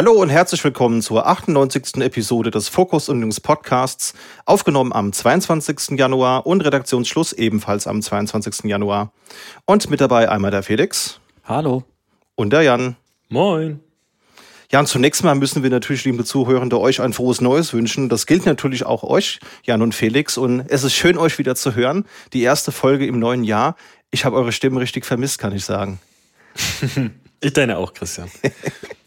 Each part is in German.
Hallo und herzlich willkommen zur 98. Episode des Fokus und News Podcasts, aufgenommen am 22. Januar und Redaktionsschluss ebenfalls am 22. Januar. Und mit dabei einmal der Felix. Hallo. Und der Jan. Moin. Ja, und zunächst mal müssen wir natürlich, liebe Zuhörende, euch ein frohes Neues wünschen. Das gilt natürlich auch euch, Jan und Felix. Und es ist schön, euch wieder zu hören. Die erste Folge im neuen Jahr. Ich habe eure Stimme richtig vermisst, kann ich sagen. ich deine auch, Christian.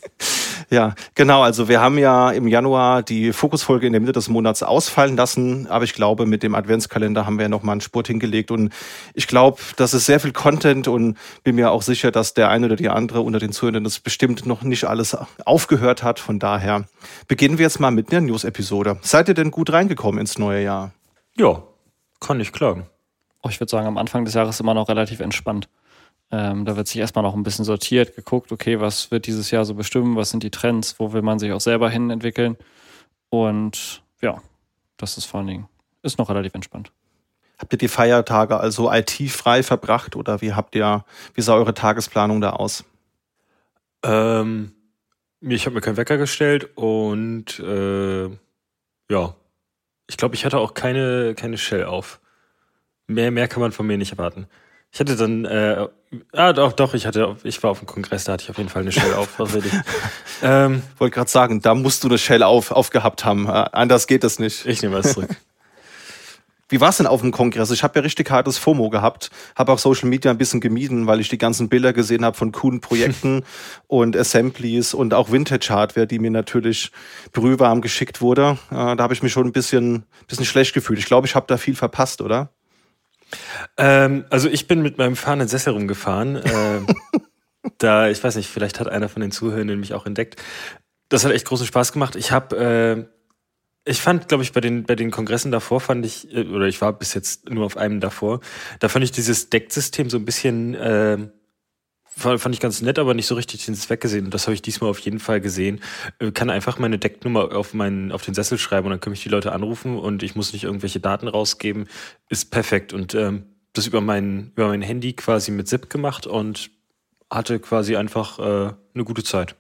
Ja, genau. Also wir haben ja im Januar die Fokusfolge in der Mitte des Monats ausfallen lassen, aber ich glaube, mit dem Adventskalender haben wir ja nochmal einen Spurt hingelegt und ich glaube, das ist sehr viel Content und bin mir auch sicher, dass der eine oder die andere unter den Zuhörern das bestimmt noch nicht alles aufgehört hat. Von daher beginnen wir jetzt mal mit einer News-Episode. Seid ihr denn gut reingekommen ins neue Jahr? Ja, kann ich klagen. Oh, ich würde sagen, am Anfang des Jahres immer noch relativ entspannt. Ähm, da wird sich erstmal noch ein bisschen sortiert, geguckt, okay, was wird dieses Jahr so bestimmen, was sind die Trends, wo will man sich auch selber hin entwickeln. Und ja, das ist vor allen Dingen, ist noch relativ entspannt. Habt ihr die Feiertage also IT-frei verbracht oder wie habt ihr, wie sah eure Tagesplanung da aus? Ähm, ich habe mir keinen Wecker gestellt und äh, ja, ich glaube, ich hatte auch keine, keine Shell auf. Mehr, mehr kann man von mir nicht erwarten. Ich hatte dann, äh, ah doch, doch, ich hatte, ich war auf dem Kongress, da hatte ich auf jeden Fall eine Shell auf. Ähm, Wollte gerade sagen, da musst du eine Shell auf, aufgehabt haben. Äh, anders geht das nicht. Ich nehme was zurück. Wie war es denn auf dem Kongress? Ich habe ja richtig hartes FOMO gehabt, habe auch Social Media ein bisschen gemieden, weil ich die ganzen Bilder gesehen habe von coolen Projekten und Assemblies und auch Vintage-Hardware, die mir natürlich brühwarm geschickt wurde. Äh, da habe ich mich schon ein bisschen, bisschen schlecht gefühlt. Ich glaube, ich habe da viel verpasst, oder? Ähm, also ich bin mit meinem fahrenden Sessel rumgefahren. Äh, da, ich weiß nicht, vielleicht hat einer von den Zuhörenden mich auch entdeckt. Das hat echt großen Spaß gemacht. Ich habe, äh, ich fand, glaube ich, bei den, bei den Kongressen davor fand ich, äh, oder ich war bis jetzt nur auf einem davor, da fand ich dieses Decksystem so ein bisschen äh, fand ich ganz nett, aber nicht so richtig den Zweck gesehen. Und das habe ich diesmal auf jeden Fall gesehen. Äh, kann einfach meine Decknummer auf, meinen, auf den Sessel schreiben und dann können mich die Leute anrufen und ich muss nicht irgendwelche Daten rausgeben. Ist perfekt. Und ähm, das über mein, über mein Handy quasi mit ZIP gemacht und hatte quasi einfach äh, eine gute Zeit.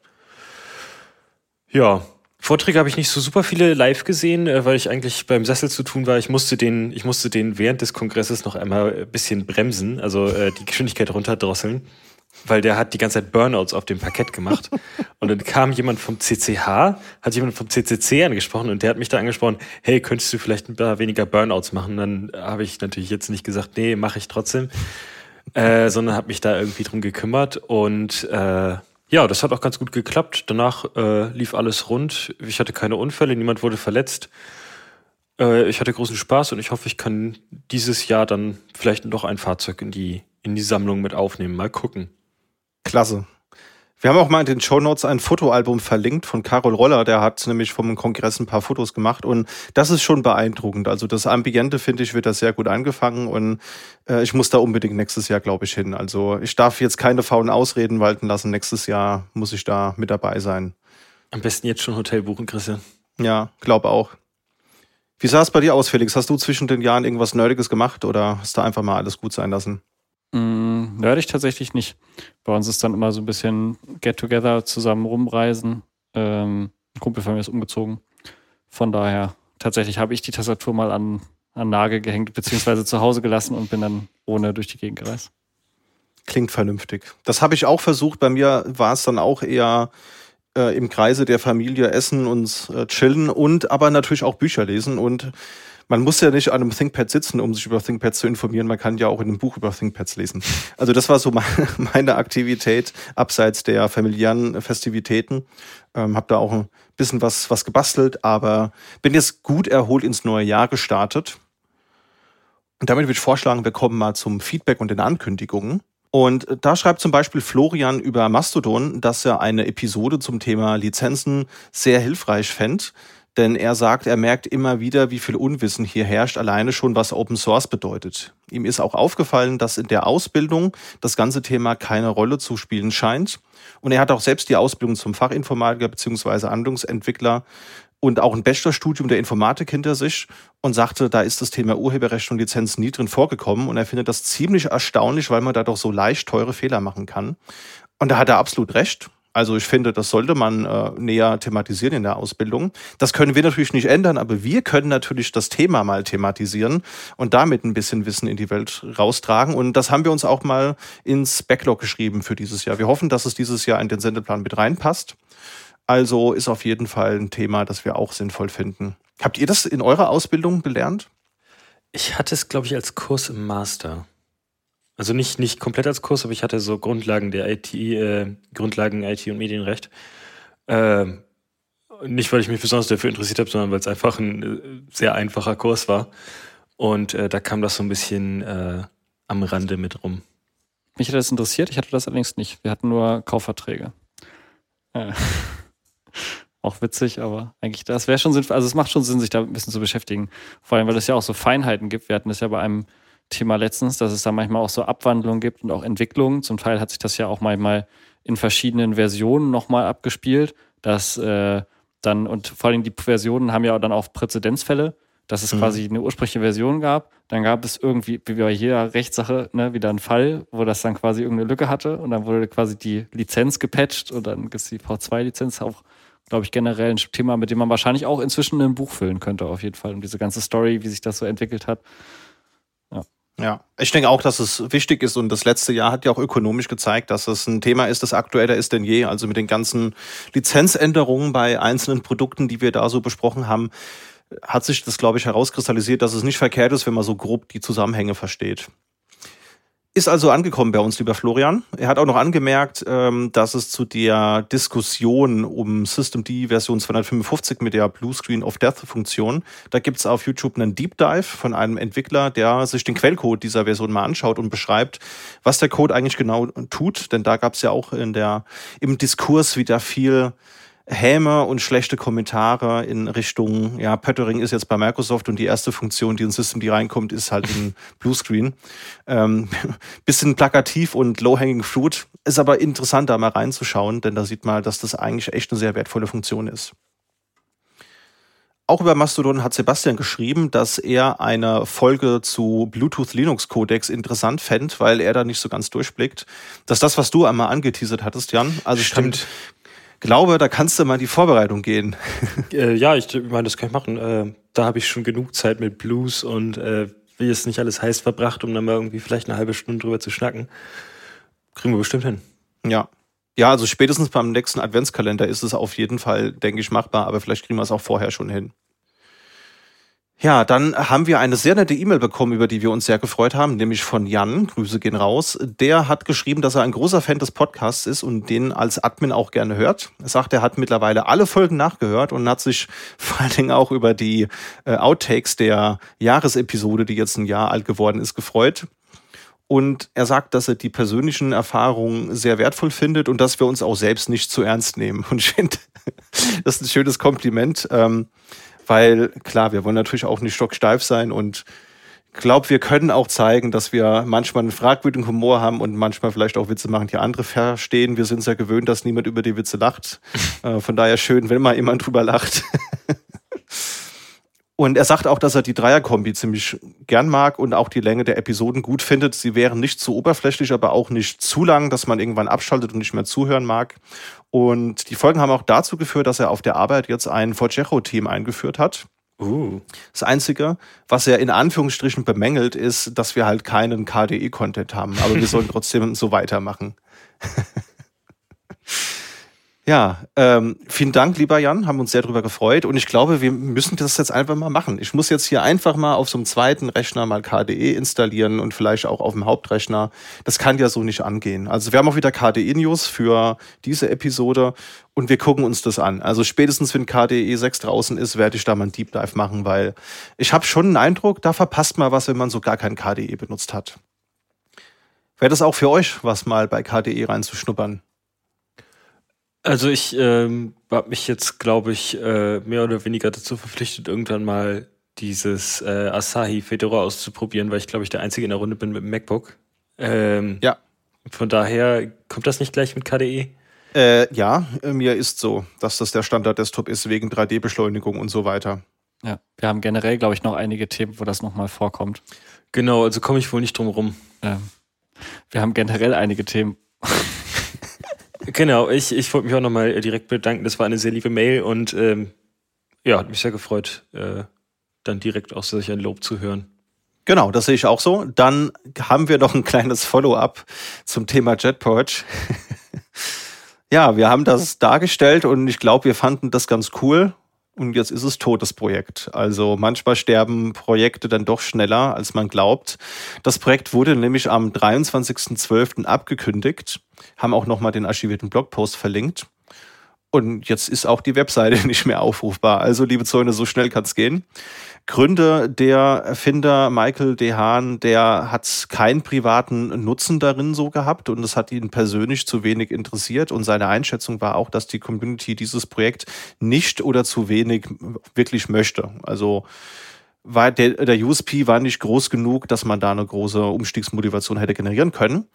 Ja, Vorträge habe ich nicht so super viele live gesehen, äh, weil ich eigentlich beim Sessel zu tun war. Ich musste den, ich musste den während des Kongresses noch einmal ein bisschen bremsen, also äh, die Geschwindigkeit runterdrosseln weil der hat die ganze Zeit Burnouts auf dem Parkett gemacht. Und dann kam jemand vom CCH, hat jemand vom CCC angesprochen und der hat mich da angesprochen, hey, könntest du vielleicht ein paar weniger Burnouts machen? Dann habe ich natürlich jetzt nicht gesagt, nee, mache ich trotzdem, äh, sondern habe mich da irgendwie drum gekümmert und äh, ja, das hat auch ganz gut geklappt. Danach äh, lief alles rund. Ich hatte keine Unfälle, niemand wurde verletzt. Äh, ich hatte großen Spaß und ich hoffe, ich kann dieses Jahr dann vielleicht noch ein Fahrzeug in die, in die Sammlung mit aufnehmen. Mal gucken. Klasse. Wir haben auch mal in den Show Notes ein Fotoalbum verlinkt von Carol Roller, der hat nämlich vom Kongress ein paar Fotos gemacht und das ist schon beeindruckend. Also das Ambiente, finde ich, wird da sehr gut angefangen und äh, ich muss da unbedingt nächstes Jahr, glaube ich, hin. Also ich darf jetzt keine faulen Ausreden walten lassen. Nächstes Jahr muss ich da mit dabei sein. Am besten jetzt schon Hotel buchen, Christian. Ja, glaube auch. Wie sah es bei dir aus, Felix? Hast du zwischen den Jahren irgendwas Nerdiges gemacht oder hast du einfach mal alles gut sein lassen? Mm, nerdig tatsächlich nicht. Bei uns ist dann immer so ein bisschen Get-Together, zusammen rumreisen. Ähm, ein Kumpel von mir ist umgezogen. Von daher, tatsächlich habe ich die Tastatur mal an, an Nagel gehängt, beziehungsweise zu Hause gelassen und bin dann ohne durch die Gegend gereist. Klingt vernünftig. Das habe ich auch versucht. Bei mir war es dann auch eher äh, im Kreise der Familie essen und äh, chillen und aber natürlich auch Bücher lesen und man muss ja nicht an einem ThinkPad sitzen, um sich über ThinkPads zu informieren. Man kann ja auch in einem Buch über ThinkPads lesen. Also das war so meine Aktivität abseits der familiären Festivitäten. Ähm, hab da auch ein bisschen was, was gebastelt, aber bin jetzt gut erholt ins neue Jahr gestartet. Und damit würde ich vorschlagen, wir kommen mal zum Feedback und den Ankündigungen. Und da schreibt zum Beispiel Florian über Mastodon, dass er eine Episode zum Thema Lizenzen sehr hilfreich fände. Denn er sagt, er merkt immer wieder, wie viel Unwissen hier herrscht, alleine schon, was Open Source bedeutet. Ihm ist auch aufgefallen, dass in der Ausbildung das ganze Thema keine Rolle zu spielen scheint. Und er hat auch selbst die Ausbildung zum Fachinformatiker bzw. Anwendungsentwickler und auch ein Bachelorstudium der Informatik hinter sich und sagte, da ist das Thema Urheberrecht und Lizenzen nie drin vorgekommen. Und er findet das ziemlich erstaunlich, weil man da doch so leicht teure Fehler machen kann. Und da hat er absolut recht. Also ich finde, das sollte man äh, näher thematisieren in der Ausbildung. Das können wir natürlich nicht ändern, aber wir können natürlich das Thema mal thematisieren und damit ein bisschen Wissen in die Welt raustragen. Und das haben wir uns auch mal ins Backlog geschrieben für dieses Jahr. Wir hoffen, dass es dieses Jahr in den Sendeplan mit reinpasst. Also ist auf jeden Fall ein Thema, das wir auch sinnvoll finden. Habt ihr das in eurer Ausbildung gelernt? Ich hatte es, glaube ich, als Kurs im Master. Also nicht, nicht komplett als Kurs, aber ich hatte so Grundlagen der IT, äh, Grundlagen IT und Medienrecht. Äh, nicht, weil ich mich besonders dafür interessiert habe, sondern weil es einfach ein äh, sehr einfacher Kurs war. Und äh, da kam das so ein bisschen äh, am Rande mit rum. Mich hat das interessiert, ich hatte das allerdings nicht. Wir hatten nur Kaufverträge. Äh, auch witzig, aber eigentlich, das wäre schon sinnvoll. Also es macht schon Sinn, sich da ein bisschen zu beschäftigen. Vor allem, weil es ja auch so Feinheiten gibt. Wir hatten das ja bei einem Thema letztens, dass es da manchmal auch so Abwandlungen gibt und auch Entwicklungen. Zum Teil hat sich das ja auch manchmal in verschiedenen Versionen nochmal abgespielt, dass äh, dann, und vor allem die Versionen haben ja dann auch Präzedenzfälle, dass es mhm. quasi eine ursprüngliche Version gab. Dann gab es irgendwie, wie bei jeder Rechtssache, ne, wieder einen Fall, wo das dann quasi irgendeine Lücke hatte und dann wurde quasi die Lizenz gepatcht und dann gibt es die V2-Lizenz auch, glaube ich, generell ein Thema, mit dem man wahrscheinlich auch inzwischen ein Buch füllen könnte, auf jeden Fall. Und diese ganze Story, wie sich das so entwickelt hat. Ja, ich denke auch, dass es wichtig ist und das letzte Jahr hat ja auch ökonomisch gezeigt, dass es ein Thema ist, das aktueller ist denn je. Also mit den ganzen Lizenzänderungen bei einzelnen Produkten, die wir da so besprochen haben, hat sich das, glaube ich, herauskristallisiert, dass es nicht verkehrt ist, wenn man so grob die Zusammenhänge versteht. Ist also angekommen bei uns, lieber Florian. Er hat auch noch angemerkt, ähm, dass es zu der Diskussion um System D Version 255 mit der Blue Screen of Death Funktion, da gibt's auf YouTube einen Deep Dive von einem Entwickler, der sich den Quellcode dieser Version mal anschaut und beschreibt, was der Code eigentlich genau tut. Denn da gab's ja auch in der, im Diskurs wieder viel Häme und schlechte Kommentare in Richtung, ja, Pöttering ist jetzt bei Microsoft und die erste Funktion, die ins System, die reinkommt, ist halt ein Bluescreen. Ähm, bisschen plakativ und low-hanging fruit, ist aber interessant, da mal reinzuschauen, denn da sieht man, dass das eigentlich echt eine sehr wertvolle Funktion ist. Auch über Mastodon hat Sebastian geschrieben, dass er eine Folge zu Bluetooth Linux Codex interessant fände, weil er da nicht so ganz durchblickt. Das ist das, was du einmal angeteasert hattest, Jan. Also Stimmt glaube, da kannst du mal in die Vorbereitung gehen. Äh, ja, ich meine, das kann ich machen. Äh, da habe ich schon genug Zeit mit Blues und äh, wie es nicht alles heiß verbracht, um dann mal irgendwie vielleicht eine halbe Stunde drüber zu schnacken. Kriegen wir bestimmt hin. Ja. Ja, also spätestens beim nächsten Adventskalender ist es auf jeden Fall, denke ich, machbar, aber vielleicht kriegen wir es auch vorher schon hin. Ja, dann haben wir eine sehr nette E-Mail bekommen, über die wir uns sehr gefreut haben, nämlich von Jan. Grüße gehen raus. Der hat geschrieben, dass er ein großer Fan des Podcasts ist und den als Admin auch gerne hört. Er sagt, er hat mittlerweile alle Folgen nachgehört und hat sich vor allen Dingen auch über die äh, Outtakes der Jahresepisode, die jetzt ein Jahr alt geworden ist, gefreut. Und er sagt, dass er die persönlichen Erfahrungen sehr wertvoll findet und dass wir uns auch selbst nicht zu ernst nehmen. Und ich finde, das ist ein schönes Kompliment. Ähm, weil klar, wir wollen natürlich auch nicht stocksteif sein und glaube, wir können auch zeigen, dass wir manchmal einen fragwürdigen Humor haben und manchmal vielleicht auch Witze machen, die andere verstehen. Wir sind sehr gewöhnt, dass niemand über die Witze lacht. Äh, von daher schön, wenn mal jemand drüber lacht. Und er sagt auch, dass er die Dreierkombi ziemlich gern mag und auch die Länge der Episoden gut findet. Sie wären nicht zu oberflächlich, aber auch nicht zu lang, dass man irgendwann abschaltet und nicht mehr zuhören mag. Und die Folgen haben auch dazu geführt, dass er auf der Arbeit jetzt ein Forgejo-Team eingeführt hat. Uh. Das Einzige, was er in Anführungsstrichen bemängelt, ist, dass wir halt keinen KDE-Content haben. Aber wir sollen trotzdem so weitermachen. Ja, ähm, vielen Dank, lieber Jan, haben uns sehr darüber gefreut und ich glaube, wir müssen das jetzt einfach mal machen. Ich muss jetzt hier einfach mal auf so einem zweiten Rechner mal KDE installieren und vielleicht auch auf dem Hauptrechner. Das kann ja so nicht angehen. Also wir haben auch wieder KDE-News für diese Episode und wir gucken uns das an. Also spätestens, wenn KDE 6 draußen ist, werde ich da mal ein Deep Dive machen, weil ich habe schon einen Eindruck, da verpasst man was, wenn man so gar kein KDE benutzt hat. Wäre das auch für euch was, mal bei KDE reinzuschnuppern? Also ich ähm, habe mich jetzt, glaube ich, äh, mehr oder weniger dazu verpflichtet, irgendwann mal dieses äh, Asahi Fedora auszuprobieren, weil ich, glaube ich, der Einzige in der Runde bin mit dem MacBook. Ähm, ja. Von daher kommt das nicht gleich mit KDE? Äh, ja, mir ist so, dass das der Standard-Desktop ist wegen 3D-Beschleunigung und so weiter. Ja, wir haben generell, glaube ich, noch einige Themen, wo das nochmal vorkommt. Genau, also komme ich wohl nicht drum rum. Ähm, wir haben generell einige Themen. Genau, ich, ich wollte mich auch nochmal direkt bedanken. Das war eine sehr liebe Mail und ähm, ja, hat mich sehr gefreut, äh, dann direkt auch solch ein Lob zu hören. Genau, das sehe ich auch so. Dann haben wir noch ein kleines Follow-up zum Thema JetPurge. ja, wir haben das dargestellt und ich glaube, wir fanden das ganz cool. Und jetzt ist es totes Projekt. Also manchmal sterben Projekte dann doch schneller, als man glaubt. Das Projekt wurde nämlich am 23.12. abgekündigt, haben auch nochmal den archivierten Blogpost verlinkt. Und jetzt ist auch die Webseite nicht mehr aufrufbar. Also, liebe Zäune, so schnell kann es gehen. Gründe der Erfinder Michael Dehan, der hat keinen privaten Nutzen darin so gehabt und es hat ihn persönlich zu wenig interessiert und seine Einschätzung war auch, dass die Community dieses Projekt nicht oder zu wenig wirklich möchte. Also war der, der USP war nicht groß genug, dass man da eine große Umstiegsmotivation hätte generieren können.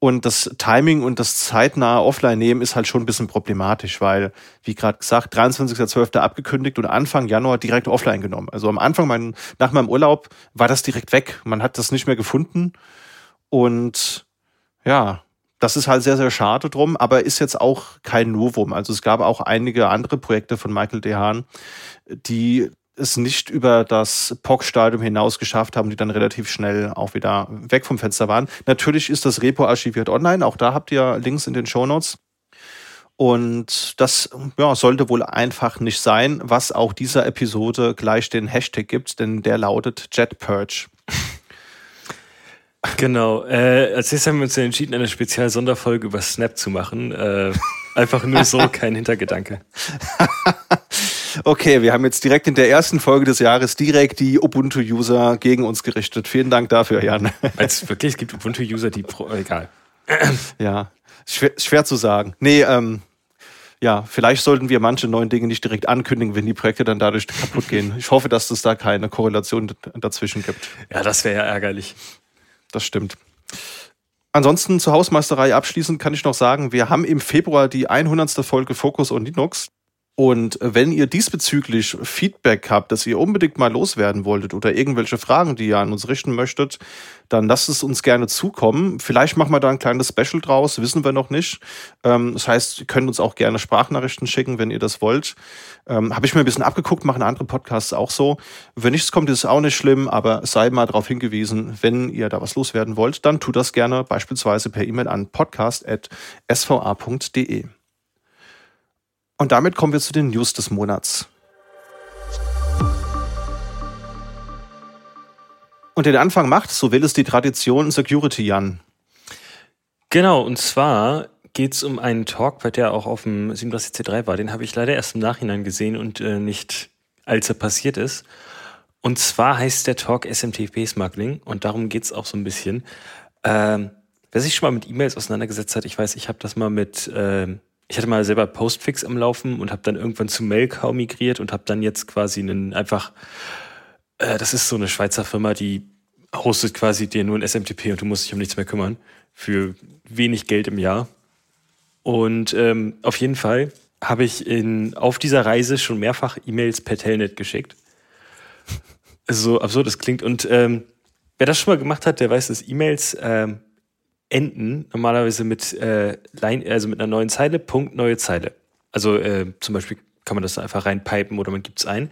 Und das Timing und das zeitnahe Offline-Nehmen ist halt schon ein bisschen problematisch, weil, wie gerade gesagt, 23.12. abgekündigt und Anfang Januar direkt offline genommen. Also am Anfang, mein, nach meinem Urlaub, war das direkt weg. Man hat das nicht mehr gefunden. Und ja, das ist halt sehr, sehr schade drum, aber ist jetzt auch kein Novum. Also es gab auch einige andere Projekte von Michael Dehan, die es nicht über das POC-Stadium hinaus geschafft haben, die dann relativ schnell auch wieder weg vom Fenster waren. Natürlich ist das Repo archiviert online, auch da habt ihr Links in den Show Notes. Und das ja, sollte wohl einfach nicht sein, was auch dieser Episode gleich den Hashtag gibt, denn der lautet JetPurge. Genau. Äh, als nächstes haben wir uns entschieden, eine Spezial-Sonderfolge über Snap zu machen. Äh, einfach nur so, kein Hintergedanke. Okay, wir haben jetzt direkt in der ersten Folge des Jahres direkt die Ubuntu-User gegen uns gerichtet. Vielen Dank dafür, Jan. Als wirklich, es gibt Ubuntu-User, die pro, egal. Ja, schwer, schwer zu sagen. Nee, ähm, ja, vielleicht sollten wir manche neuen Dinge nicht direkt ankündigen, wenn die Projekte dann dadurch kaputt gehen. Ich hoffe, dass es da keine Korrelation dazwischen gibt. Ja, das wäre ja ärgerlich. Das stimmt. Ansonsten zur Hausmeisterei abschließend kann ich noch sagen, wir haben im Februar die 100. Folge Focus on Linux. Und wenn ihr diesbezüglich Feedback habt, dass ihr unbedingt mal loswerden wolltet oder irgendwelche Fragen, die ihr an uns richten möchtet, dann lasst es uns gerne zukommen. Vielleicht machen wir da ein kleines Special draus, wissen wir noch nicht. Ähm, das heißt, ihr könnt uns auch gerne Sprachnachrichten schicken, wenn ihr das wollt. Ähm, Habe ich mir ein bisschen abgeguckt, machen andere Podcasts auch so. Wenn nichts kommt, ist es auch nicht schlimm, aber sei mal darauf hingewiesen, wenn ihr da was loswerden wollt, dann tut das gerne beispielsweise per E-Mail an podcast.sva.de. Und damit kommen wir zu den News des Monats. Und den Anfang macht, so will es die Tradition Security, Jan. Genau, und zwar geht es um einen Talk, bei der auch auf dem 37C3 war. Den habe ich leider erst im Nachhinein gesehen und äh, nicht als er passiert ist. Und zwar heißt der Talk SMTP-Smuggling und darum geht es auch so ein bisschen. Ähm, wer sich schon mal mit E-Mails auseinandergesetzt hat, ich weiß, ich habe das mal mit ähm, ich hatte mal selber Postfix am Laufen und habe dann irgendwann zu Mailcow migriert und habe dann jetzt quasi einen einfach, äh, das ist so eine Schweizer Firma, die hostet quasi dir nur ein SMTP und du musst dich um nichts mehr kümmern für wenig Geld im Jahr. Und ähm, auf jeden Fall habe ich in, auf dieser Reise schon mehrfach E-Mails per Telnet geschickt. so absurd es klingt. Und ähm, wer das schon mal gemacht hat, der weiß, dass E-Mails ähm, enden normalerweise mit, äh, Line, also mit einer neuen Zeile, Punkt, neue Zeile. Also äh, zum Beispiel kann man das einfach reinpipen oder man gibt es ein.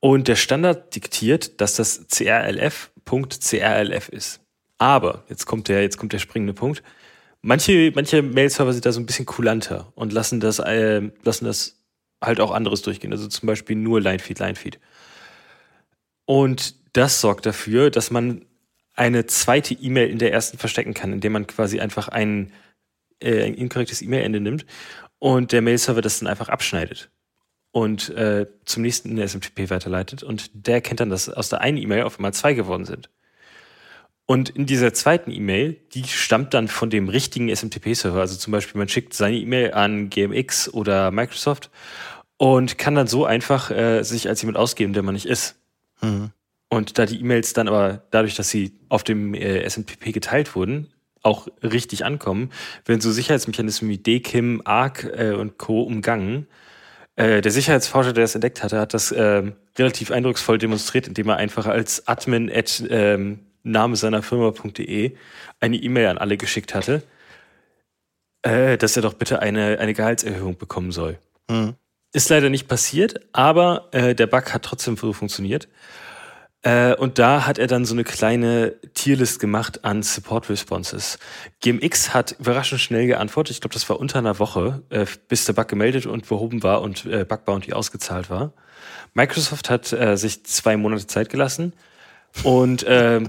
Und der Standard diktiert, dass das CRLF Punkt CRLF ist. Aber, jetzt kommt der, jetzt kommt der springende Punkt. Manche, manche Mail-Server sind da so ein bisschen kulanter und lassen das, äh, lassen das halt auch anderes durchgehen. Also zum Beispiel nur Linefeed, Linefeed. Und das sorgt dafür, dass man eine zweite E-Mail in der ersten verstecken kann, indem man quasi einfach ein, äh, ein inkorrektes E-Mail-Ende nimmt und der Mail-Server das dann einfach abschneidet und äh, zum nächsten in der SMTP weiterleitet und der erkennt dann, dass aus der einen E-Mail auf einmal zwei geworden sind. Und in dieser zweiten E-Mail, die stammt dann von dem richtigen SMTP-Server. Also zum Beispiel, man schickt seine E-Mail an GMX oder Microsoft und kann dann so einfach äh, sich als jemand ausgeben, der man nicht ist. Mhm. Und da die E-Mails dann aber dadurch, dass sie auf dem äh, SMPP geteilt wurden, auch richtig ankommen, werden so Sicherheitsmechanismen wie DKIM, ARC äh, und Co. umgangen. Äh, der Sicherheitsforscher, der das entdeckt hatte, hat das äh, relativ eindrucksvoll demonstriert, indem er einfach als Admin at ähm, Name seiner Firma.de eine E-Mail an alle geschickt hatte. äh, dass er doch bitte eine, eine Gehaltserhöhung bekommen soll. Mhm. Ist leider nicht passiert, aber äh, der Bug hat trotzdem funktioniert. Äh, und da hat er dann so eine kleine Tierlist gemacht an Support Responses. GMX hat überraschend schnell geantwortet. Ich glaube, das war unter einer Woche, äh, bis der Bug gemeldet und behoben war und äh, Bug Bounty ausgezahlt war. Microsoft hat äh, sich zwei Monate Zeit gelassen und äh,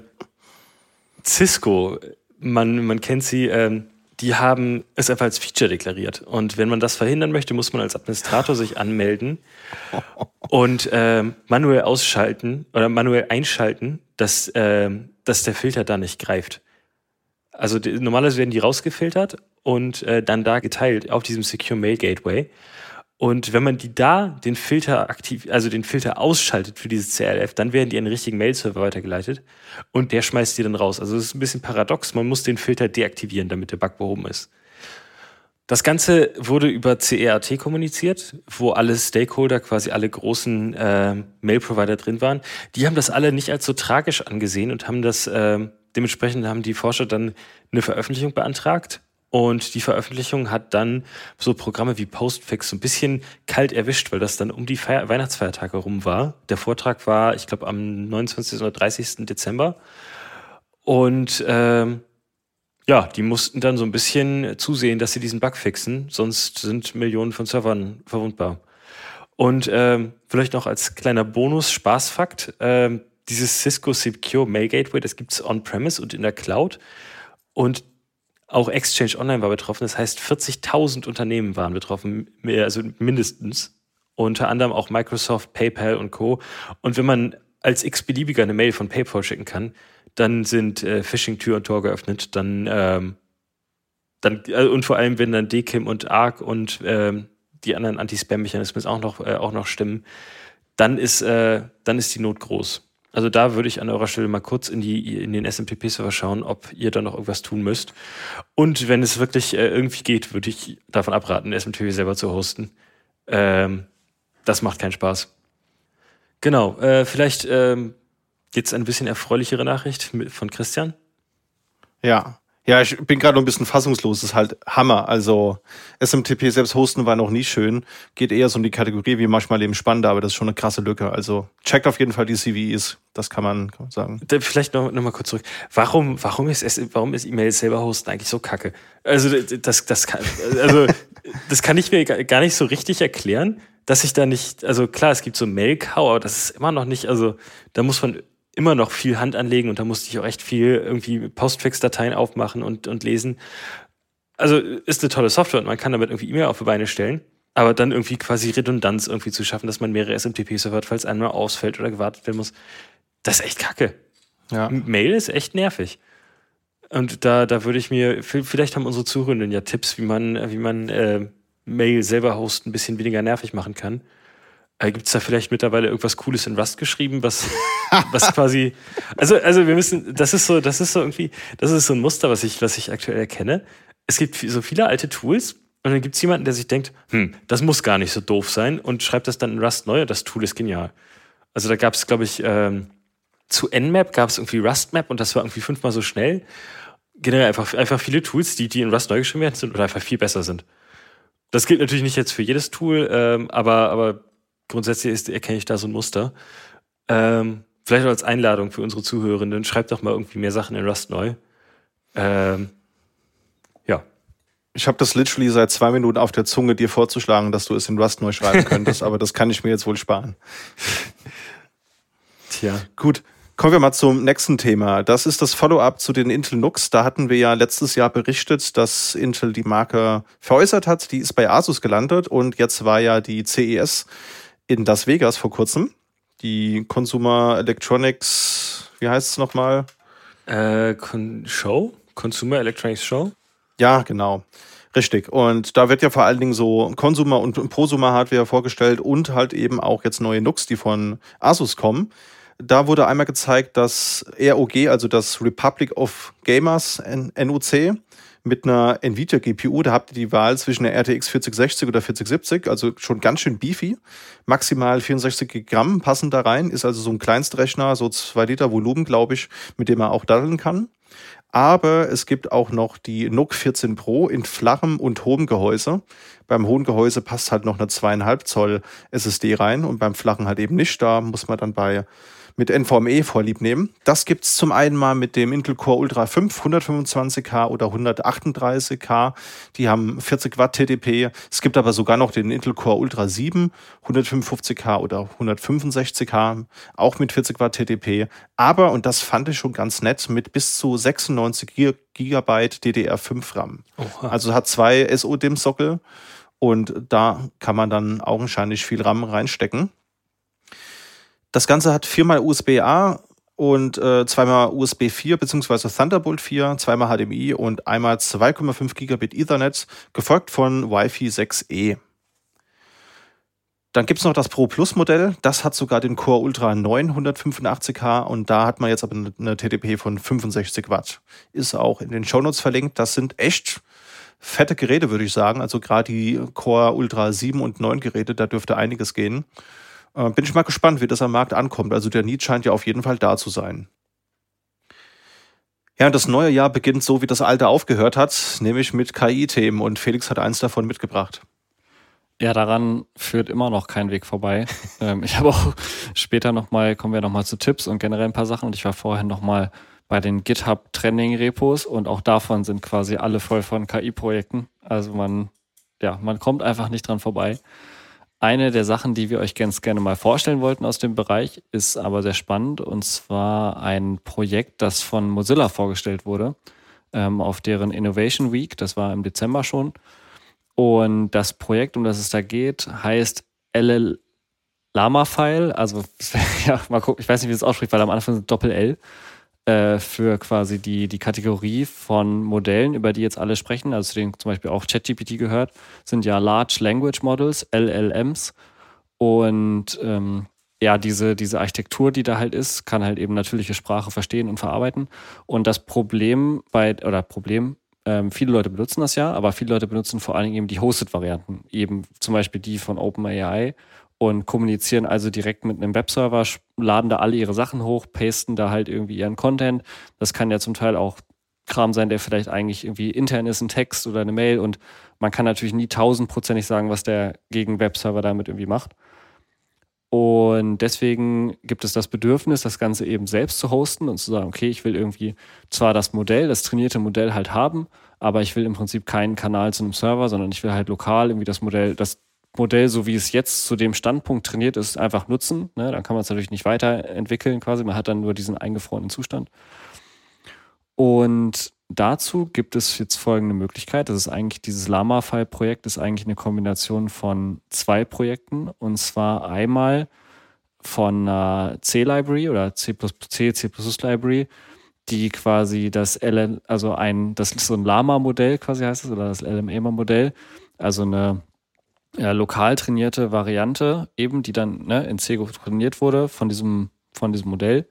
Cisco, man, man kennt sie, äh, die haben es einfach als Feature deklariert. Und wenn man das verhindern möchte, muss man als Administrator sich anmelden und äh, manuell ausschalten oder manuell einschalten, dass, äh, dass der Filter da nicht greift. Also die, normalerweise werden die rausgefiltert und äh, dann da geteilt auf diesem Secure Mail Gateway. Und wenn man die da den Filter aktiv, also den Filter ausschaltet für dieses CLF, dann werden die an den richtigen Mail-Server weitergeleitet und der schmeißt die dann raus. Also es ist ein bisschen paradox. Man muss den Filter deaktivieren, damit der Bug behoben ist. Das Ganze wurde über CERT kommuniziert, wo alle Stakeholder, quasi alle großen äh, Mail-Provider drin waren. Die haben das alle nicht als so tragisch angesehen und haben das, äh, dementsprechend haben die Forscher dann eine Veröffentlichung beantragt und die Veröffentlichung hat dann so Programme wie Postfix so ein bisschen kalt erwischt, weil das dann um die Feier Weihnachtsfeiertage herum war. Der Vortrag war, ich glaube, am 29. oder 30. Dezember. Und ähm, ja, die mussten dann so ein bisschen zusehen, dass sie diesen Bug fixen, sonst sind Millionen von Servern verwundbar. Und ähm, vielleicht noch als kleiner Bonus, Spaßfakt, ähm, dieses Cisco Secure Mail Gateway, das gibt's on-premise und in der Cloud. Und auch Exchange Online war betroffen. Das heißt, 40.000 Unternehmen waren betroffen, also mindestens. Unter anderem auch Microsoft, PayPal und Co. Und wenn man als x-beliebiger eine Mail von PayPal schicken kann, dann sind äh, Phishing Tür und Tor geöffnet. Dann, ähm, dann also, und vor allem, wenn dann DKIM und ARC und ähm, die anderen Anti-Spam-Mechanismen auch noch, äh, auch noch stimmen, dann ist, äh, dann ist die Not groß. Also da würde ich an eurer Stelle mal kurz in, die, in den SMTP-Server schauen, ob ihr da noch irgendwas tun müsst. Und wenn es wirklich äh, irgendwie geht, würde ich davon abraten, SMTP selber zu hosten. Ähm, das macht keinen Spaß. Genau, äh, vielleicht ähm, jetzt ein bisschen erfreulichere Nachricht von Christian. Ja, ja, ich bin gerade noch ein bisschen fassungslos. Das ist halt Hammer. Also SMTP selbst hosten war noch nie schön. Geht eher so in die Kategorie wie manchmal eben spannender, aber das ist schon eine krasse Lücke. Also checkt auf jeden Fall die CVEs. Das kann man, kann man sagen. Vielleicht noch, noch mal kurz zurück. Warum, warum ist es, warum ist E-Mail selber hosten eigentlich so kacke? Also das, das kann, also das kann ich mir gar nicht so richtig erklären, dass ich da nicht, also klar, es gibt so Mail-Cow, aber das ist immer noch nicht, also da muss man immer noch viel Hand anlegen und da musste ich auch echt viel irgendwie Postfix-Dateien aufmachen und, und lesen. Also ist eine tolle Software und man kann damit irgendwie E-Mail auf die Beine stellen, aber dann irgendwie quasi Redundanz irgendwie zu schaffen, dass man mehrere SMTP-Server hat, falls einmal ausfällt oder gewartet werden muss, das ist echt kacke. Ja. Mail ist echt nervig. Und da, da würde ich mir, vielleicht haben unsere Zuhörenden ja Tipps, wie man, wie man äh, Mail selber hosten ein bisschen weniger nervig machen kann. Äh, Gibt es da vielleicht mittlerweile irgendwas Cooles in Rust geschrieben, was, was quasi. Also, also wir müssen, das ist so, das ist so irgendwie, das ist so ein Muster, was ich, was ich aktuell erkenne. Es gibt so viele alte Tools und dann gibt es jemanden, der sich denkt, hm, das muss gar nicht so doof sein und schreibt das dann in Rust neu und das Tool ist genial. Also da gab es, glaube ich, ähm, zu Nmap gab es irgendwie RustMap und das war irgendwie fünfmal so schnell. Generell einfach, einfach viele Tools, die, die in Rust neu geschrieben werden sind oder einfach viel besser sind. Das gilt natürlich nicht jetzt für jedes Tool, ähm, aber, aber grundsätzlich ist, erkenne ich da so ein Muster. Ähm, vielleicht als Einladung für unsere Zuhörenden, schreibt doch mal irgendwie mehr Sachen in Rust neu. Ähm, ja. Ich habe das literally seit zwei Minuten auf der Zunge, dir vorzuschlagen, dass du es in Rust neu schreiben könntest, aber das kann ich mir jetzt wohl sparen. Tja. Gut. Kommen wir mal zum nächsten Thema. Das ist das Follow-up zu den Intel NUCs. Da hatten wir ja letztes Jahr berichtet, dass Intel die Marke veräußert hat. Die ist bei Asus gelandet und jetzt war ja die CES in Las Vegas vor kurzem. Die Consumer Electronics, wie heißt es nochmal? Äh, Con Show? Consumer Electronics Show? Ja, genau. Richtig. Und da wird ja vor allen Dingen so Consumer und Prosumer Hardware vorgestellt und halt eben auch jetzt neue NUCs, die von Asus kommen. Da wurde einmal gezeigt, dass ROG, also das Republic of Gamers, NUC, mit einer Nvidia GPU, da habt ihr die Wahl zwischen der RTX 4060 oder 4070, also schon ganz schön beefy. Maximal 64 Gramm passen da rein, ist also so ein Kleinstrechner, so zwei Liter Volumen, glaube ich, mit dem man auch daddeln kann. Aber es gibt auch noch die NUC 14 Pro in flachem und hohem Gehäuse. Beim hohen Gehäuse passt halt noch eine zweieinhalb Zoll SSD rein und beim flachen halt eben nicht. Da muss man dann bei mit NVMe vorlieb nehmen. Das gibt's zum einen mal mit dem Intel Core Ultra 5 125K oder 138K. Die haben 40 Watt TDP. Es gibt aber sogar noch den Intel Core Ultra 7 155K oder 165K, auch mit 40 Watt TDP. Aber, und das fand ich schon ganz nett, mit bis zu 96 Gigabyte DDR5 RAM. Oha. Also hat zwei SO-DIMM-Sockel und da kann man dann augenscheinlich viel RAM reinstecken. Das Ganze hat viermal USB-A und äh, zweimal USB 4 bzw. Thunderbolt 4, zweimal HDMI und einmal 2,5 Gigabit Ethernet, gefolgt von Wi-Fi 6E. Dann gibt es noch das Pro Plus Modell, das hat sogar den Core Ultra 9 185H und da hat man jetzt aber eine TDP von 65 Watt. Ist auch in den Shownotes verlinkt. Das sind echt fette Geräte, würde ich sagen. Also gerade die Core Ultra 7 und 9 Geräte, da dürfte einiges gehen. Äh, bin ich mal gespannt, wie das am Markt ankommt. Also der Need scheint ja auf jeden Fall da zu sein. Ja, und das neue Jahr beginnt so, wie das alte aufgehört hat, nämlich mit KI-Themen und Felix hat eins davon mitgebracht. Ja, daran führt immer noch kein Weg vorbei. ähm, ich habe auch später nochmal, kommen wir nochmal zu Tipps und generell ein paar Sachen und ich war vorher nochmal bei den GitHub Trending Repos und auch davon sind quasi alle voll von KI-Projekten. Also man, ja, man kommt einfach nicht dran vorbei. Eine der Sachen, die wir euch ganz gerne mal vorstellen wollten aus dem Bereich, ist aber sehr spannend und zwar ein Projekt, das von Mozilla vorgestellt wurde ähm, auf deren Innovation Week. Das war im Dezember schon. Und das Projekt, um das es da geht, heißt LL Lama File. Also, ja, mal gucken, ich weiß nicht, wie es ausspricht, weil am Anfang sind Doppel-L. Äh, für quasi die, die Kategorie von Modellen, über die jetzt alle sprechen, also zu denen zum Beispiel auch ChatGPT gehört, sind ja Large Language Models, LLMs. Und ähm, ja, diese, diese Architektur, die da halt ist, kann halt eben natürliche Sprache verstehen und verarbeiten. Und das Problem bei, oder Problem, ähm, viele Leute benutzen das ja, aber viele Leute benutzen vor allen Dingen eben die Hosted-Varianten, eben zum Beispiel die von OpenAI und kommunizieren also direkt mit einem Webserver, laden da alle ihre Sachen hoch, pasten da halt irgendwie ihren Content. Das kann ja zum Teil auch Kram sein, der vielleicht eigentlich irgendwie intern ist, ein Text oder eine Mail und man kann natürlich nie tausendprozentig sagen, was der gegen Webserver damit irgendwie macht. Und deswegen gibt es das Bedürfnis, das Ganze eben selbst zu hosten und zu sagen, okay, ich will irgendwie zwar das Modell, das trainierte Modell halt haben, aber ich will im Prinzip keinen Kanal zu einem Server, sondern ich will halt lokal irgendwie das Modell, das Modell, so wie es jetzt zu dem Standpunkt trainiert ist, einfach nutzen. Ne? Dann kann man es natürlich nicht weiterentwickeln quasi. Man hat dann nur diesen eingefrorenen Zustand. Und dazu gibt es jetzt folgende Möglichkeit. Das ist eigentlich dieses Lama-File-Projekt ist eigentlich eine Kombination von zwei Projekten. Und zwar einmal von einer C-Library oder C++, C, C++-Library, die quasi das LN, also ein, das ist so ein Lama-Modell quasi heißt es, oder das LMA-Modell, also eine ja, lokal trainierte Variante, eben, die dann ne, in C trainiert wurde von diesem, von diesem Modell,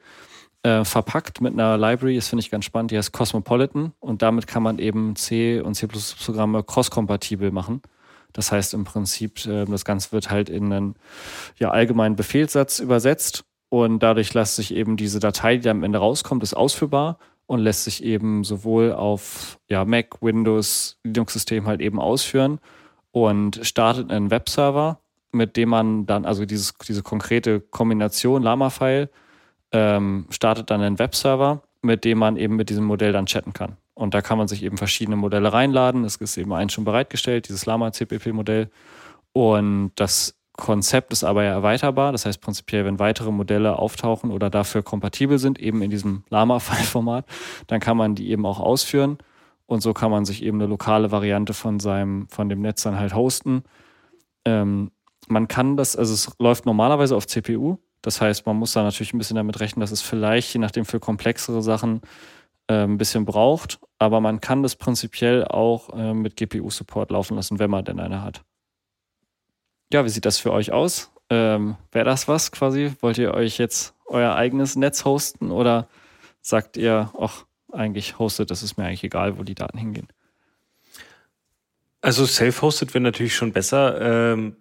äh, verpackt mit einer Library, das finde ich ganz spannend, die heißt Cosmopolitan und damit kann man eben C und C++-Programme cross-kompatibel machen. Das heißt im Prinzip, äh, das Ganze wird halt in einen ja, allgemeinen Befehlssatz übersetzt und dadurch lässt sich eben diese Datei, die am Ende rauskommt, ist ausführbar und lässt sich eben sowohl auf ja, Mac, Windows, Linux-System halt eben ausführen und startet einen Webserver, mit dem man dann, also dieses, diese konkrete Kombination Lama-File, ähm, startet dann einen Webserver, mit dem man eben mit diesem Modell dann chatten kann. Und da kann man sich eben verschiedene Modelle reinladen. Es ist eben eins schon bereitgestellt, dieses Lama-CPP-Modell. Und das Konzept ist aber ja erweiterbar. Das heißt prinzipiell, wenn weitere Modelle auftauchen oder dafür kompatibel sind, eben in diesem Lama-File-Format, dann kann man die eben auch ausführen. Und so kann man sich eben eine lokale Variante von seinem, von dem Netz dann halt hosten. Ähm, man kann das, also es läuft normalerweise auf CPU. Das heißt, man muss da natürlich ein bisschen damit rechnen, dass es vielleicht, je nachdem für komplexere Sachen, äh, ein bisschen braucht. Aber man kann das prinzipiell auch äh, mit GPU-Support laufen lassen, wenn man denn eine hat. Ja, wie sieht das für euch aus? Ähm, Wäre das was quasi? Wollt ihr euch jetzt euer eigenes Netz hosten oder sagt ihr, ach, eigentlich hostet, das ist mir eigentlich egal, wo die Daten hingehen. Also self-hosted wäre natürlich schon besser, ähm,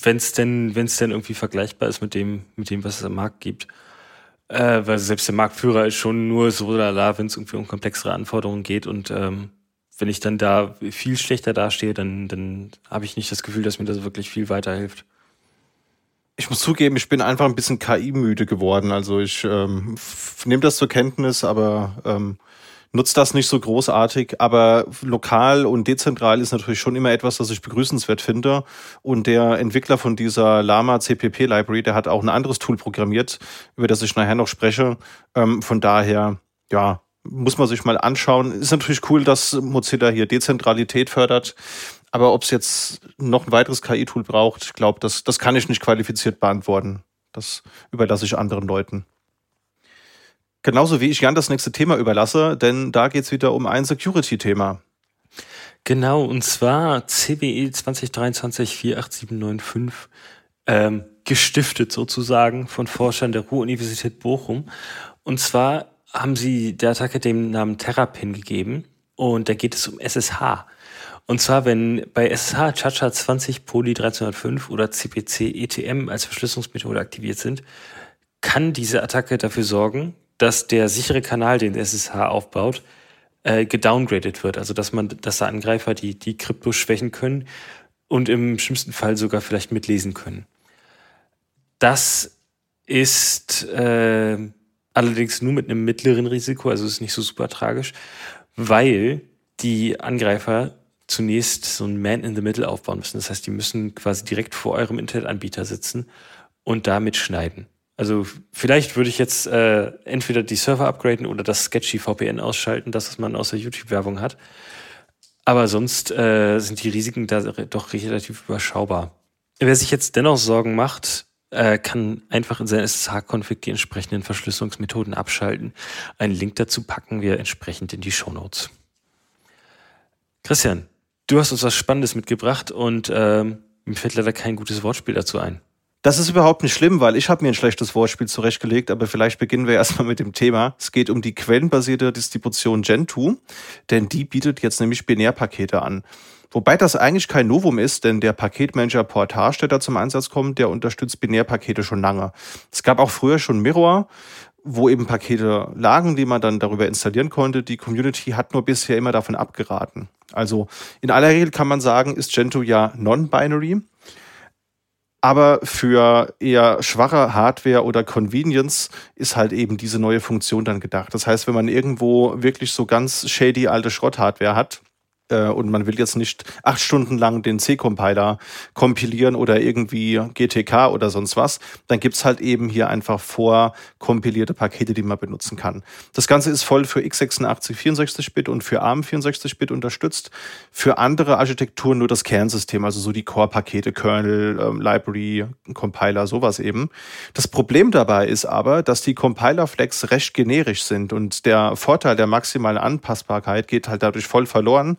wenn es denn, wenn es denn irgendwie vergleichbar ist mit dem, mit dem, was es am Markt gibt. Äh, weil selbst der Marktführer ist schon nur so lala, wenn es irgendwie um komplexere Anforderungen geht. Und ähm, wenn ich dann da viel schlechter dastehe, dann, dann habe ich nicht das Gefühl, dass mir das wirklich viel weiterhilft. Ich muss zugeben, ich bin einfach ein bisschen KI-müde geworden. Also ich ähm, nehme das zur Kenntnis, aber ähm, nutze das nicht so großartig, aber lokal und dezentral ist natürlich schon immer etwas, das ich begrüßenswert finde. Und der Entwickler von dieser Lama CPP Library, der hat auch ein anderes Tool programmiert, über das ich nachher noch spreche. Ähm, von daher, ja, muss man sich mal anschauen. Ist natürlich cool, dass Mozilla hier Dezentralität fördert. Aber ob es jetzt noch ein weiteres KI-Tool braucht, ich glaube, das, das kann ich nicht qualifiziert beantworten. Das überlasse ich anderen Leuten. Genauso wie ich Jan das nächste Thema überlasse, denn da geht es wieder um ein Security-Thema. Genau, und zwar CWE 2023 48795, ähm, gestiftet sozusagen von Forschern der Ruhr-Universität Bochum. Und zwar haben sie der Attacke den Namen Terrapin gegeben und da geht es um SSH. Und zwar, wenn bei SSH Chacha 20 Poly 1305 oder CPC ETM als Verschlüsselungsmethode aktiviert sind, kann diese Attacke dafür sorgen, dass der sichere Kanal, den SSH aufbaut, äh, gedowngradet wird. Also dass man, dass da Angreifer die, die Krypto schwächen können und im schlimmsten Fall sogar vielleicht mitlesen können. Das ist äh, allerdings nur mit einem mittleren Risiko, also ist nicht so super tragisch, weil die Angreifer zunächst so ein Man in the Middle aufbauen müssen. Das heißt, die müssen quasi direkt vor eurem Internetanbieter sitzen und damit schneiden. Also vielleicht würde ich jetzt äh, entweder die Server upgraden oder das sketchy VPN ausschalten, das, was man aus der YouTube-Werbung hat. Aber sonst äh, sind die Risiken da doch relativ überschaubar. Wer sich jetzt dennoch Sorgen macht, äh, kann einfach in seinen SSH-Config die entsprechenden Verschlüsselungsmethoden abschalten. Einen Link dazu packen wir entsprechend in die Show Notes. Christian, du hast uns was Spannendes mitgebracht und ähm, mir fällt leider kein gutes Wortspiel dazu ein. Das ist überhaupt nicht schlimm, weil ich habe mir ein schlechtes Wortspiel zurechtgelegt, aber vielleicht beginnen wir erstmal mit dem Thema. Es geht um die quellenbasierte Distribution Gentoo, denn die bietet jetzt nämlich Binärpakete an. Wobei das eigentlich kein Novum ist, denn der Paketmanager Portage, der da zum Einsatz kommt, der unterstützt Binärpakete schon lange. Es gab auch früher schon Mirror, wo eben Pakete lagen, die man dann darüber installieren konnte. Die Community hat nur bisher immer davon abgeraten. Also in aller Regel kann man sagen, ist Gentoo ja non-binary. Aber für eher schwache Hardware oder Convenience ist halt eben diese neue Funktion dann gedacht. Das heißt, wenn man irgendwo wirklich so ganz shady alte Schrott-Hardware hat, äh, und man will jetzt nicht acht Stunden lang den C-Compiler kompilieren oder irgendwie GTK oder sonst was, dann gibt's halt eben hier einfach vorkompilierte Pakete, die man benutzen kann. Das Ganze ist voll für x86 64-Bit und für ARM 64-Bit unterstützt. Für andere Architekturen nur das Kernsystem, also so die Core-Pakete, Kernel, ähm, Library, Compiler, sowas eben. Das Problem dabei ist aber, dass die Compiler-Flags recht generisch sind und der Vorteil der maximalen Anpassbarkeit geht halt dadurch voll verloren,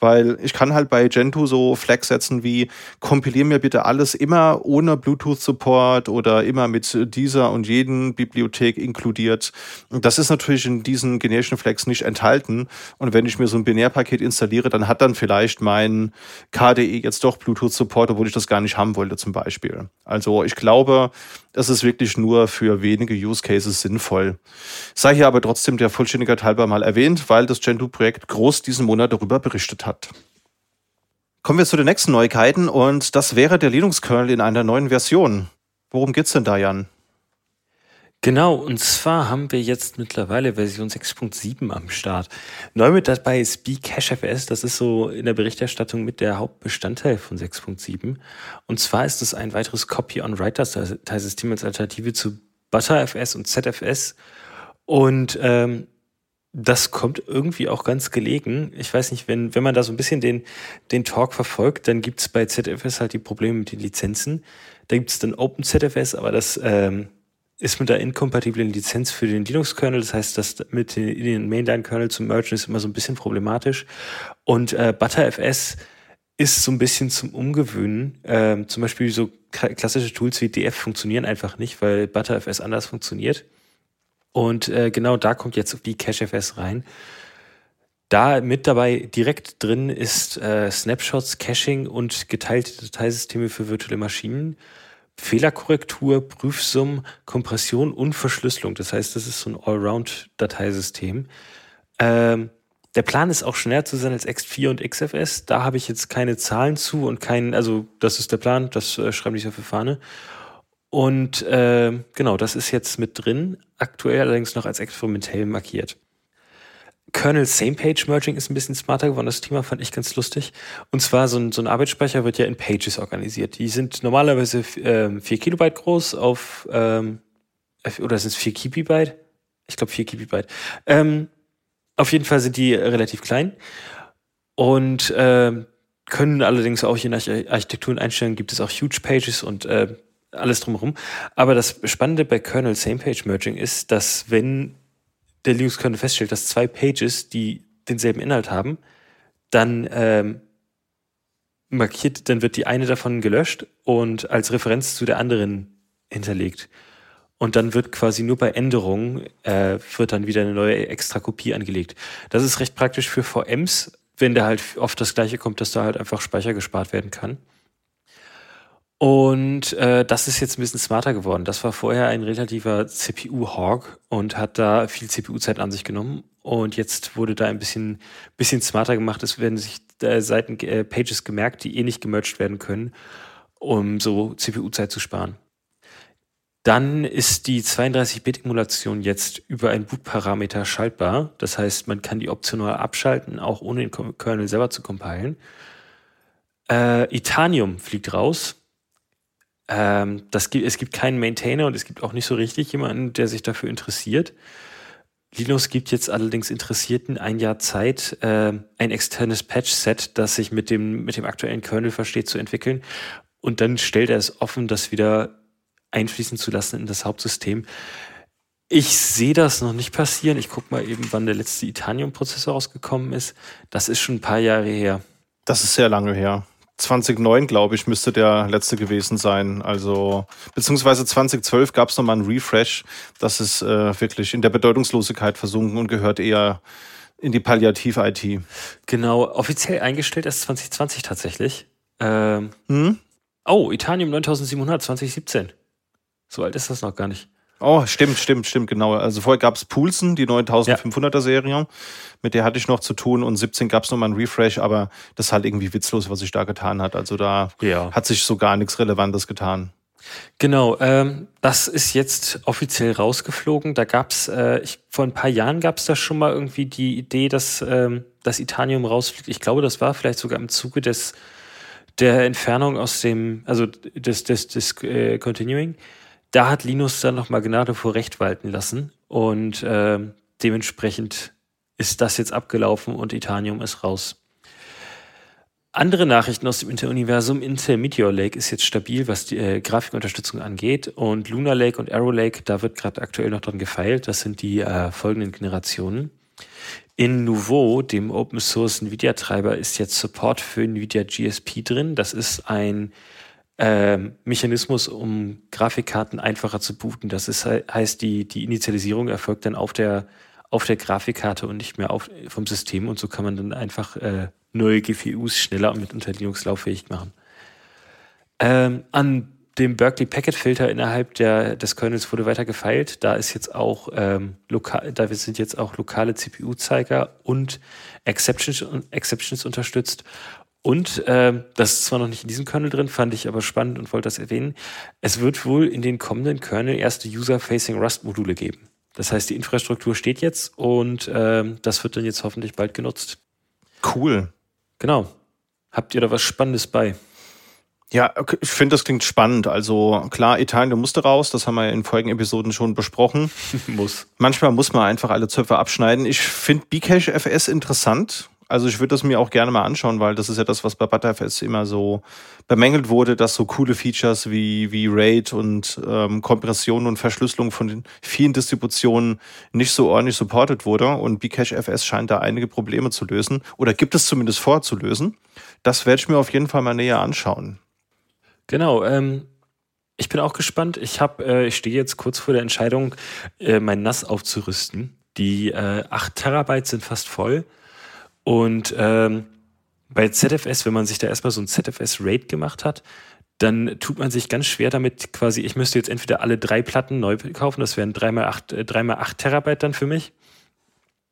weil ich kann halt bei Gentoo so Flags setzen wie kompilier mir bitte alles immer ohne Bluetooth-Support oder immer mit dieser und jeden Bibliothek inkludiert. Das ist natürlich in diesen generischen Flags nicht enthalten. Und wenn ich mir so ein Binärpaket installiere, dann hat dann vielleicht mein KDE jetzt doch Bluetooth-Support, obwohl ich das gar nicht haben wollte zum Beispiel. Also ich glaube, das ist wirklich nur für wenige Use Cases sinnvoll. Sei hier aber trotzdem der Vollständigkeit halber mal erwähnt, weil das Gentoo-Projekt groß diesen Monat darüber berichtet hat. Kommen wir zu den nächsten Neuigkeiten und das wäre der Linux-Kernel in einer neuen Version. Worum geht's denn da, Jan? Genau, und zwar haben wir jetzt mittlerweile Version 6.7 am Start. Neu mit dabei ist bCacheFS, das ist so in der Berichterstattung mit der Hauptbestandteil von 6.7. Und zwar ist es ein weiteres Copy-on-Write-Dateisystem als Alternative zu ButterFS und ZFS. Und ähm, das kommt irgendwie auch ganz gelegen. Ich weiß nicht, wenn, wenn man da so ein bisschen den, den Talk verfolgt, dann gibt's bei ZFS halt die Probleme mit den Lizenzen. Da gibt's dann OpenZFS, aber das ähm, ist mit der inkompatiblen Lizenz für den Linux-Kernel. Das heißt, das mit den, den Mainline-Kernel zu mergen ist immer so ein bisschen problematisch. Und äh, ButterFS ist so ein bisschen zum Umgewöhnen. Ähm, zum Beispiel so klassische Tools wie DF funktionieren einfach nicht, weil ButterFS anders funktioniert. Und äh, genau da kommt jetzt die CacheFS rein. Da mit dabei direkt drin ist äh, Snapshots, Caching und geteilte Dateisysteme für virtuelle Maschinen Fehlerkorrektur, Prüfsummen, Kompression und Verschlüsselung. Das heißt, das ist so ein Allround-Dateisystem. Ähm, der Plan ist auch schneller zu sein als X4 und XFS. Da habe ich jetzt keine Zahlen zu und keinen, also das ist der Plan, das äh, schreibe ich auf die Fahne. Und äh, genau, das ist jetzt mit drin, aktuell allerdings noch als experimentell markiert. Kernel Same Page Merging ist ein bisschen smarter geworden. Das Thema fand ich ganz lustig. Und zwar so ein, so ein Arbeitsspeicher wird ja in Pages organisiert. Die sind normalerweise ähm, 4 Kilobyte groß auf, ähm, oder sind es 4 Kibibyte? Ich glaube 4 Kibibyte. Ähm, auf jeden Fall sind die relativ klein und äh, können allerdings auch je nach Architektur und Einstellungen gibt es auch Huge Pages und äh, alles drumherum. Aber das Spannende bei Kernel Same Page Merging ist, dass wenn der Linux-Kernel feststellt, dass zwei Pages, die denselben Inhalt haben, dann ähm, markiert, dann wird die eine davon gelöscht und als Referenz zu der anderen hinterlegt. Und dann wird quasi nur bei Änderungen äh, wird dann wieder eine neue extra Kopie angelegt. Das ist recht praktisch für VMs, wenn da halt oft das gleiche kommt, dass da halt einfach Speicher gespart werden kann. Und äh, das ist jetzt ein bisschen smarter geworden. Das war vorher ein relativer CPU-Hog und hat da viel CPU-Zeit an sich genommen. Und jetzt wurde da ein bisschen, bisschen smarter gemacht. Es werden sich äh, Seiten, äh, Pages gemerkt, die eh nicht gemerged werden können, um so CPU-Zeit zu sparen. Dann ist die 32-Bit-Emulation jetzt über einen Boot-Parameter schaltbar. Das heißt, man kann die optional abschalten, auch ohne den Kernel selber zu compilen. Äh, Itanium fliegt raus. Ähm, das gibt, es gibt keinen Maintainer und es gibt auch nicht so richtig jemanden, der sich dafür interessiert. Linux gibt jetzt allerdings Interessierten ein Jahr Zeit, äh, ein externes Patch-Set, das sich mit dem, mit dem aktuellen Kernel versteht, zu entwickeln. Und dann stellt er es offen, das wieder einfließen zu lassen in das Hauptsystem. Ich sehe das noch nicht passieren. Ich gucke mal eben, wann der letzte Itanium-Prozessor rausgekommen ist. Das ist schon ein paar Jahre her. Das ist sehr lange her. 2009, glaube ich, müsste der letzte gewesen sein. Also, beziehungsweise 2012 gab es nochmal einen Refresh. Das ist äh, wirklich in der Bedeutungslosigkeit versunken und gehört eher in die Palliativ-IT. Genau, offiziell eingestellt erst 2020 tatsächlich. Ähm, hm? Oh, Itanium 9700, 2017. So alt ist das noch gar nicht. Oh, stimmt, stimmt, stimmt, genau. Also vorher gab es Pulsen, die 9500er Serie, mit der hatte ich noch zu tun und 17 gab es nochmal einen Refresh, aber das ist halt irgendwie witzlos, was sich da getan hat. Also da ja. hat sich so gar nichts Relevantes getan. Genau, ähm, das ist jetzt offiziell rausgeflogen. Da gab es, äh, vor ein paar Jahren gab es da schon mal irgendwie die Idee, dass ähm, das Itanium rausfliegt. Ich glaube, das war vielleicht sogar im Zuge des der Entfernung aus dem, also des, des, des äh, Continuing da hat Linus dann nochmal Gnade vor Recht walten lassen und äh, dementsprechend ist das jetzt abgelaufen und Itanium ist raus. Andere Nachrichten aus dem Intel-Universum. Intel Meteor Lake ist jetzt stabil, was die äh, Grafikunterstützung angeht. Und Lunar Lake und Arrow Lake, da wird gerade aktuell noch dran gefeilt. Das sind die äh, folgenden Generationen. In Nouveau, dem Open Source NVIDIA-Treiber, ist jetzt Support für NVIDIA GSP drin. Das ist ein äh, Mechanismus, um Grafikkarten einfacher zu booten. Das ist, heißt, die, die Initialisierung erfolgt dann auf der, auf der Grafikkarte und nicht mehr auf, vom System. Und so kann man dann einfach äh, neue GPUs schneller und mit unter Linux lauffähig machen. Ähm, an dem Berkeley Packet Filter innerhalb der, des Kernels wurde weiter gefeilt. Da ist jetzt auch ähm, lokal, da sind jetzt auch lokale CPU-Zeiger und Exceptions, Exceptions unterstützt. Und äh, das ist zwar noch nicht in diesem Kernel drin, fand ich aber spannend und wollte das erwähnen. Es wird wohl in den kommenden Kernel erste User-Facing Rust-Module geben. Das heißt, die Infrastruktur steht jetzt und äh, das wird dann jetzt hoffentlich bald genutzt. Cool. Genau. Habt ihr da was Spannendes bei? Ja, ich finde, das klingt spannend. Also klar, Italien musste raus, das haben wir in vorigen Episoden schon besprochen. muss. Manchmal muss man einfach alle Zöpfe abschneiden. Ich finde Bcache FS interessant. Also ich würde das mir auch gerne mal anschauen, weil das ist ja das, was bei Butterfest immer so bemängelt wurde, dass so coole Features wie, wie RAID und ähm, Kompression und Verschlüsselung von den vielen Distributionen nicht so ordentlich supported wurde. Und Bcache FS scheint da einige Probleme zu lösen oder gibt es zumindest vor zu lösen. Das werde ich mir auf jeden Fall mal näher anschauen. Genau, ähm, ich bin auch gespannt. Ich habe, äh, ich stehe jetzt kurz vor der Entscheidung, äh, mein NAS aufzurüsten. Die äh, 8 Terabyte sind fast voll. Und ähm, bei ZFS, wenn man sich da erstmal so ein ZFS-Rate gemacht hat, dann tut man sich ganz schwer damit quasi, ich müsste jetzt entweder alle drei Platten neu kaufen, das wären 3x8, äh, 3x8 Terabyte dann für mich.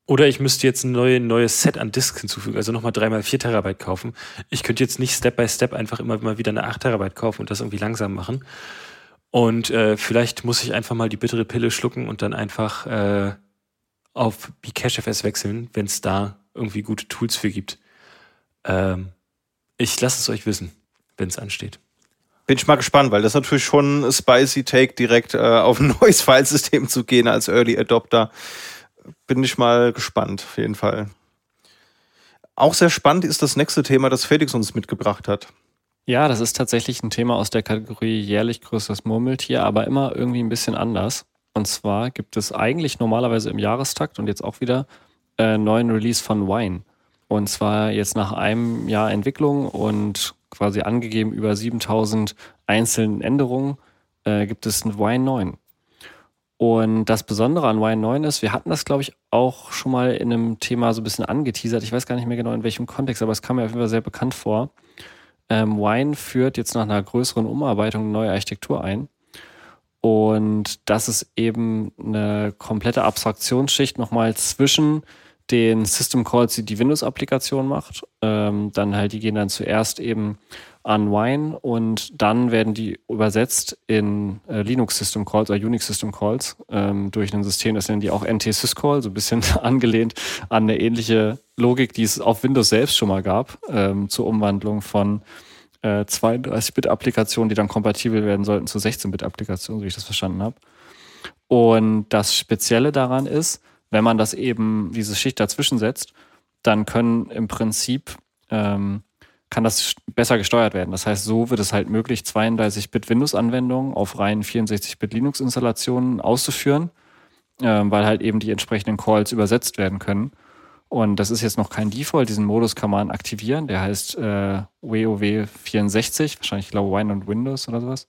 Oder ich müsste jetzt ein neue, neues Set an Disks hinzufügen, also nochmal 3x4 Terabyte kaufen. Ich könnte jetzt nicht Step by Step einfach immer mal wieder eine 8 Terabyte kaufen und das irgendwie langsam machen. Und äh, vielleicht muss ich einfach mal die bittere Pille schlucken und dann einfach äh, auf Bcachefs wechseln, wenn es da irgendwie gute Tools für gibt. Ähm, ich lasse es euch wissen, wenn es ansteht. Bin ich mal gespannt, weil das ist natürlich schon ein spicy Take, direkt äh, auf ein neues Filesystem zu gehen als Early Adopter. Bin ich mal gespannt, auf jeden Fall. Auch sehr spannend ist das nächste Thema, das Felix uns mitgebracht hat. Ja, das ist tatsächlich ein Thema aus der Kategorie jährlich größeres Murmeltier, aber immer irgendwie ein bisschen anders. Und zwar gibt es eigentlich normalerweise im Jahrestakt und jetzt auch wieder äh, neuen Release von Wine. Und zwar jetzt nach einem Jahr Entwicklung und quasi angegeben über 7000 einzelnen Änderungen äh, gibt es ein Wine 9. Und das Besondere an Wine 9 ist, wir hatten das, glaube ich, auch schon mal in einem Thema so ein bisschen angeteasert. Ich weiß gar nicht mehr genau in welchem Kontext, aber es kam mir auf jeden Fall sehr bekannt vor. Ähm, Wine führt jetzt nach einer größeren Umarbeitung eine neue Architektur ein. Und das ist eben eine komplette Abstraktionsschicht nochmal zwischen den System Calls, die die Windows-Applikation macht. Ähm, dann halt, die gehen dann zuerst eben an Wine und dann werden die übersetzt in äh, Linux System Calls oder Unix System Calls ähm, durch ein System, das nennen die auch NT-Syscall, so ein bisschen angelehnt an eine ähnliche Logik, die es auf Windows selbst schon mal gab, ähm, zur Umwandlung von äh, 32-Bit-Applikationen, die dann kompatibel werden sollten zu 16-Bit-Applikationen, so wie ich das verstanden habe. Und das Spezielle daran ist, wenn man das eben, diese Schicht dazwischen setzt, dann können im Prinzip, ähm, kann das besser gesteuert werden. Das heißt, so wird es halt möglich, 32-Bit Windows-Anwendungen auf reinen 64-Bit Linux-Installationen auszuführen, ähm, weil halt eben die entsprechenden Calls übersetzt werden können. Und das ist jetzt noch kein Default. Diesen Modus kann man aktivieren. Der heißt äh, WoW 64, wahrscheinlich, ich glaube, Wine und Windows oder sowas.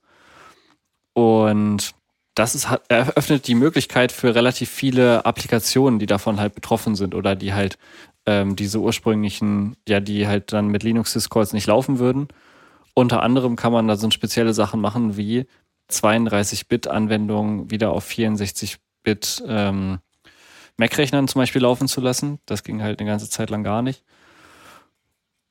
Und das ist, eröffnet die Möglichkeit für relativ viele Applikationen, die davon halt betroffen sind oder die halt ähm, diese ursprünglichen, ja, die halt dann mit Linux-Discords nicht laufen würden. Unter anderem kann man da so spezielle Sachen machen wie 32-Bit-Anwendungen wieder auf 64-Bit ähm, Mac-Rechnern zum Beispiel laufen zu lassen. Das ging halt eine ganze Zeit lang gar nicht.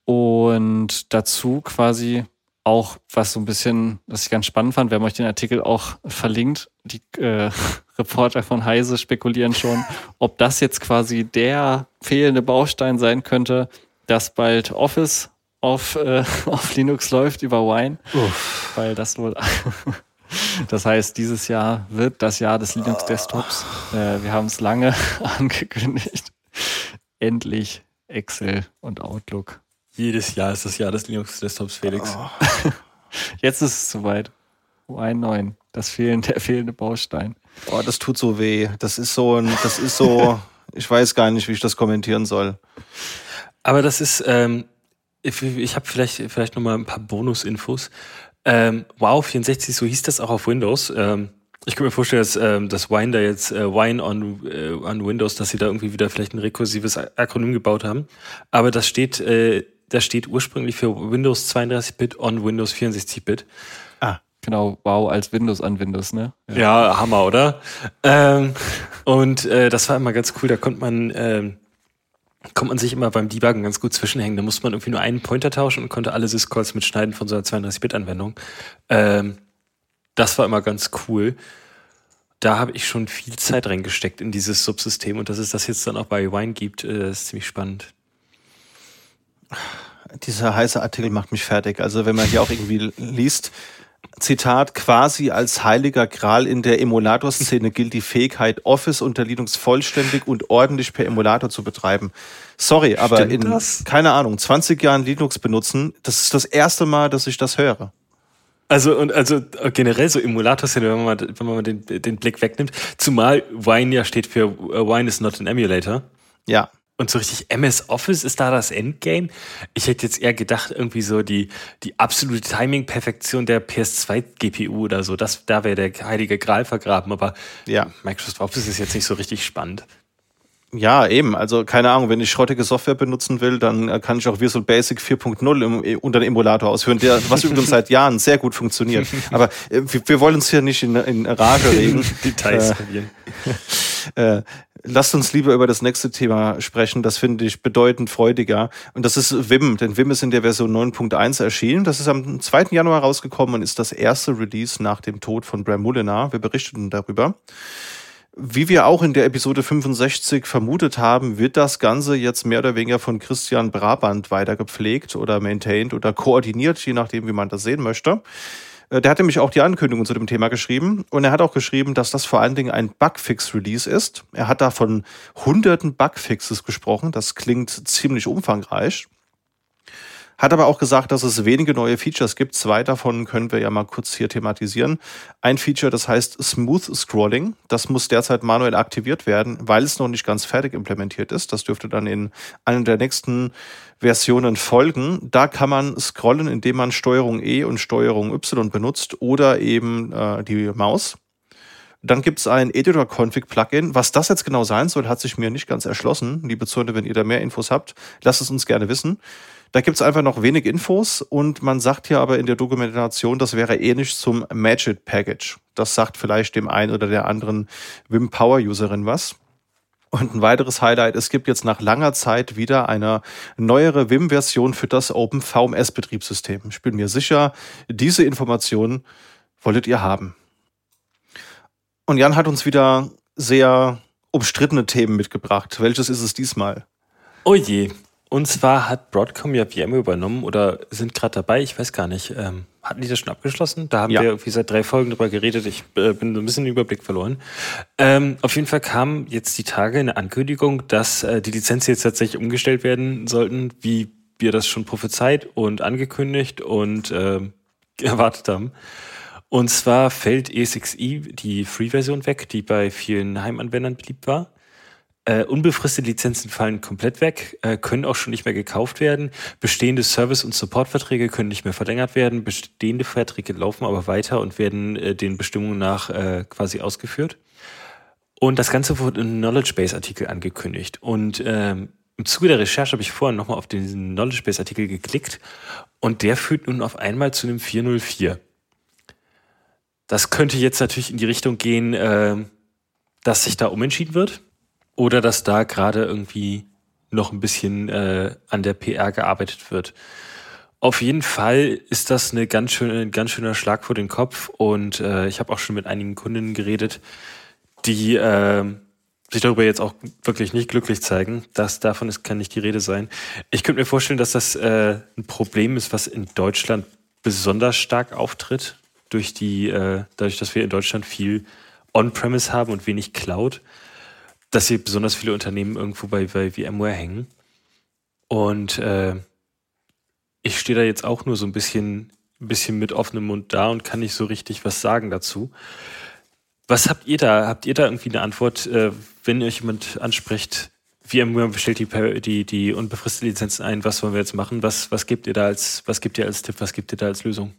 Und dazu quasi auch, was so ein bisschen, was ich ganz spannend fand, wir haben euch den Artikel auch verlinkt. Die äh, Reporter von Heise spekulieren schon, ob das jetzt quasi der fehlende Baustein sein könnte, dass bald Office auf, äh, auf Linux läuft über Wine. Uff. Weil das wohl Das heißt, dieses Jahr wird das Jahr des Linux-Desktops. Äh, wir haben es lange angekündigt. Endlich Excel und Outlook. Jedes Jahr ist das Jahr des Linux-Desktops, Felix. Oh. Jetzt ist es soweit. Y9, das fehlende, der fehlende Baustein. Oh, das tut so weh. Das ist so ein, das ist so, ich weiß gar nicht, wie ich das kommentieren soll. Aber das ist, ähm, ich, ich habe vielleicht, vielleicht nochmal ein paar Bonusinfos. Ähm, wow 64, so hieß das auch auf Windows. Ähm, ich kann mir vorstellen, dass, ähm, dass Wine da jetzt äh, Wine on, äh, on Windows, dass sie da irgendwie wieder vielleicht ein rekursives Akronym gebaut haben. Aber das steht, äh, das steht ursprünglich für Windows 32-Bit on Windows 64-Bit. Ah. Genau, wow, als Windows an Windows, ne? Ja, ja Hammer, oder? Ähm, und äh, das war immer ganz cool, da konnte man ähm, kommt man sich immer beim Debuggen ganz gut zwischenhängen. Da musste man irgendwie nur einen Pointer tauschen und konnte alle Syscalls mitschneiden von so einer 32-Bit-Anwendung. Ähm, das war immer ganz cool. Da habe ich schon viel Zeit reingesteckt in dieses Subsystem und dass es das jetzt dann auch bei Wine gibt, äh, ist ziemlich spannend. Dieser heiße Artikel macht mich fertig. Also wenn man hier auch irgendwie liest, Zitat, quasi als heiliger Gral in der Emulator-Szene gilt die Fähigkeit, Office unter Linux vollständig und ordentlich per Emulator zu betreiben. Sorry, aber Stimmt in, das? keine Ahnung, 20 Jahren Linux benutzen, das ist das erste Mal, dass ich das höre. Also, und also generell so Emulator-Szene, wenn man mal, wenn man mal den, den Blick wegnimmt, zumal Wine ja steht für uh, Wine is not an emulator. Ja. Und so richtig MS Office ist da das Endgame? Ich hätte jetzt eher gedacht, irgendwie so die, die absolute Timing-Perfektion der PS2-GPU oder so. Das, da wäre der heilige Gral vergraben, aber ja. Microsoft Office ist jetzt nicht so richtig spannend. Ja, eben. Also keine Ahnung, wenn ich schrottige Software benutzen will, dann äh, kann ich auch Visual Basic 4.0 im, unter dem Emulator ausführen, der, was übrigens seit Jahren sehr gut funktioniert. Aber äh, wir, wir, wollen uns hier nicht in, in Rage reden. Details. Äh, äh, lasst uns lieber über das nächste Thema sprechen. Das finde ich bedeutend freudiger. Und das ist Vim. Denn Vim ist in der Version 9.1 erschienen. Das ist am 2. Januar rausgekommen und ist das erste Release nach dem Tod von Bram Mulinar. Wir berichteten darüber. Wie wir auch in der Episode 65 vermutet haben, wird das Ganze jetzt mehr oder weniger von Christian Brabant weiter gepflegt oder maintained oder koordiniert, je nachdem, wie man das sehen möchte. Äh, der hat nämlich auch die Ankündigung zu dem Thema geschrieben und er hat auch geschrieben, dass das vor allen Dingen ein Bugfix-Release ist. Er hat da von hunderten Bugfixes gesprochen. Das klingt ziemlich umfangreich. Hat aber auch gesagt, dass es wenige neue Features gibt. Zwei davon können wir ja mal kurz hier thematisieren. Ein Feature, das heißt Smooth Scrolling. Das muss derzeit manuell aktiviert werden, weil es noch nicht ganz fertig implementiert ist. Das dürfte dann in einer der nächsten Versionen folgen. Da kann man scrollen, indem man Steuerung E und Steuerung Y benutzt oder eben äh, die Maus. Dann gibt es ein Editor-Config-Plugin. Was das jetzt genau sein soll, hat sich mir nicht ganz erschlossen. Liebe Zuhörer, wenn ihr da mehr Infos habt, lasst es uns gerne wissen. Da gibt es einfach noch wenig Infos und man sagt hier aber in der Dokumentation, das wäre ähnlich zum Magic Package. Das sagt vielleicht dem einen oder der anderen Wim Power Userin was. Und ein weiteres Highlight, es gibt jetzt nach langer Zeit wieder eine neuere Vim-Version für das Open VMS-Betriebssystem. Ich bin mir sicher, diese Informationen wolltet ihr haben. Und Jan hat uns wieder sehr umstrittene Themen mitgebracht. Welches ist es diesmal? Oh je, und zwar hat Broadcom ja VMware übernommen oder sind gerade dabei, ich weiß gar nicht. Ähm, hatten die das schon abgeschlossen? Da haben ja. wir irgendwie seit drei Folgen drüber geredet. Ich äh, bin so ein bisschen den Überblick verloren. Ähm, auf jeden Fall kam jetzt die Tage eine Ankündigung, dass äh, die Lizenzen jetzt tatsächlich umgestellt werden sollten, wie wir das schon prophezeit und angekündigt und äh, erwartet haben. Und zwar fällt E6i die Free-Version weg, die bei vielen Heimanwendern beliebt war. Äh, unbefristete Lizenzen fallen komplett weg, äh, können auch schon nicht mehr gekauft werden. Bestehende Service- und Supportverträge können nicht mehr verlängert werden. Bestehende Verträge laufen aber weiter und werden äh, den Bestimmungen nach äh, quasi ausgeführt. Und das Ganze wurde im Knowledge Base Artikel angekündigt. Und ähm, im Zuge der Recherche habe ich vorhin nochmal auf den Knowledge Base Artikel geklickt und der führt nun auf einmal zu einem 404. Das könnte jetzt natürlich in die Richtung gehen, äh, dass sich da umentschieden wird. Oder dass da gerade irgendwie noch ein bisschen äh, an der PR gearbeitet wird. Auf jeden Fall ist das eine ganz schöne, ein ganz schöner Schlag vor den Kopf und äh, ich habe auch schon mit einigen Kundinnen geredet, die äh, sich darüber jetzt auch wirklich nicht glücklich zeigen. Das davon ist, kann nicht die Rede sein. Ich könnte mir vorstellen, dass das äh, ein Problem ist, was in Deutschland besonders stark auftritt, durch die, äh, dadurch, dass wir in Deutschland viel On-Premise haben und wenig Cloud dass hier besonders viele Unternehmen irgendwo bei, bei VMware hängen. Und äh, ich stehe da jetzt auch nur so ein bisschen, bisschen mit offenem Mund da und kann nicht so richtig was sagen dazu. Was habt ihr da? Habt ihr da irgendwie eine Antwort, äh, wenn euch jemand anspricht, VMware bestellt die, die, die unbefristete Lizenzen ein, was wollen wir jetzt machen? Was, was gebt ihr da als, was gebt ihr als Tipp, was gebt ihr da als Lösung?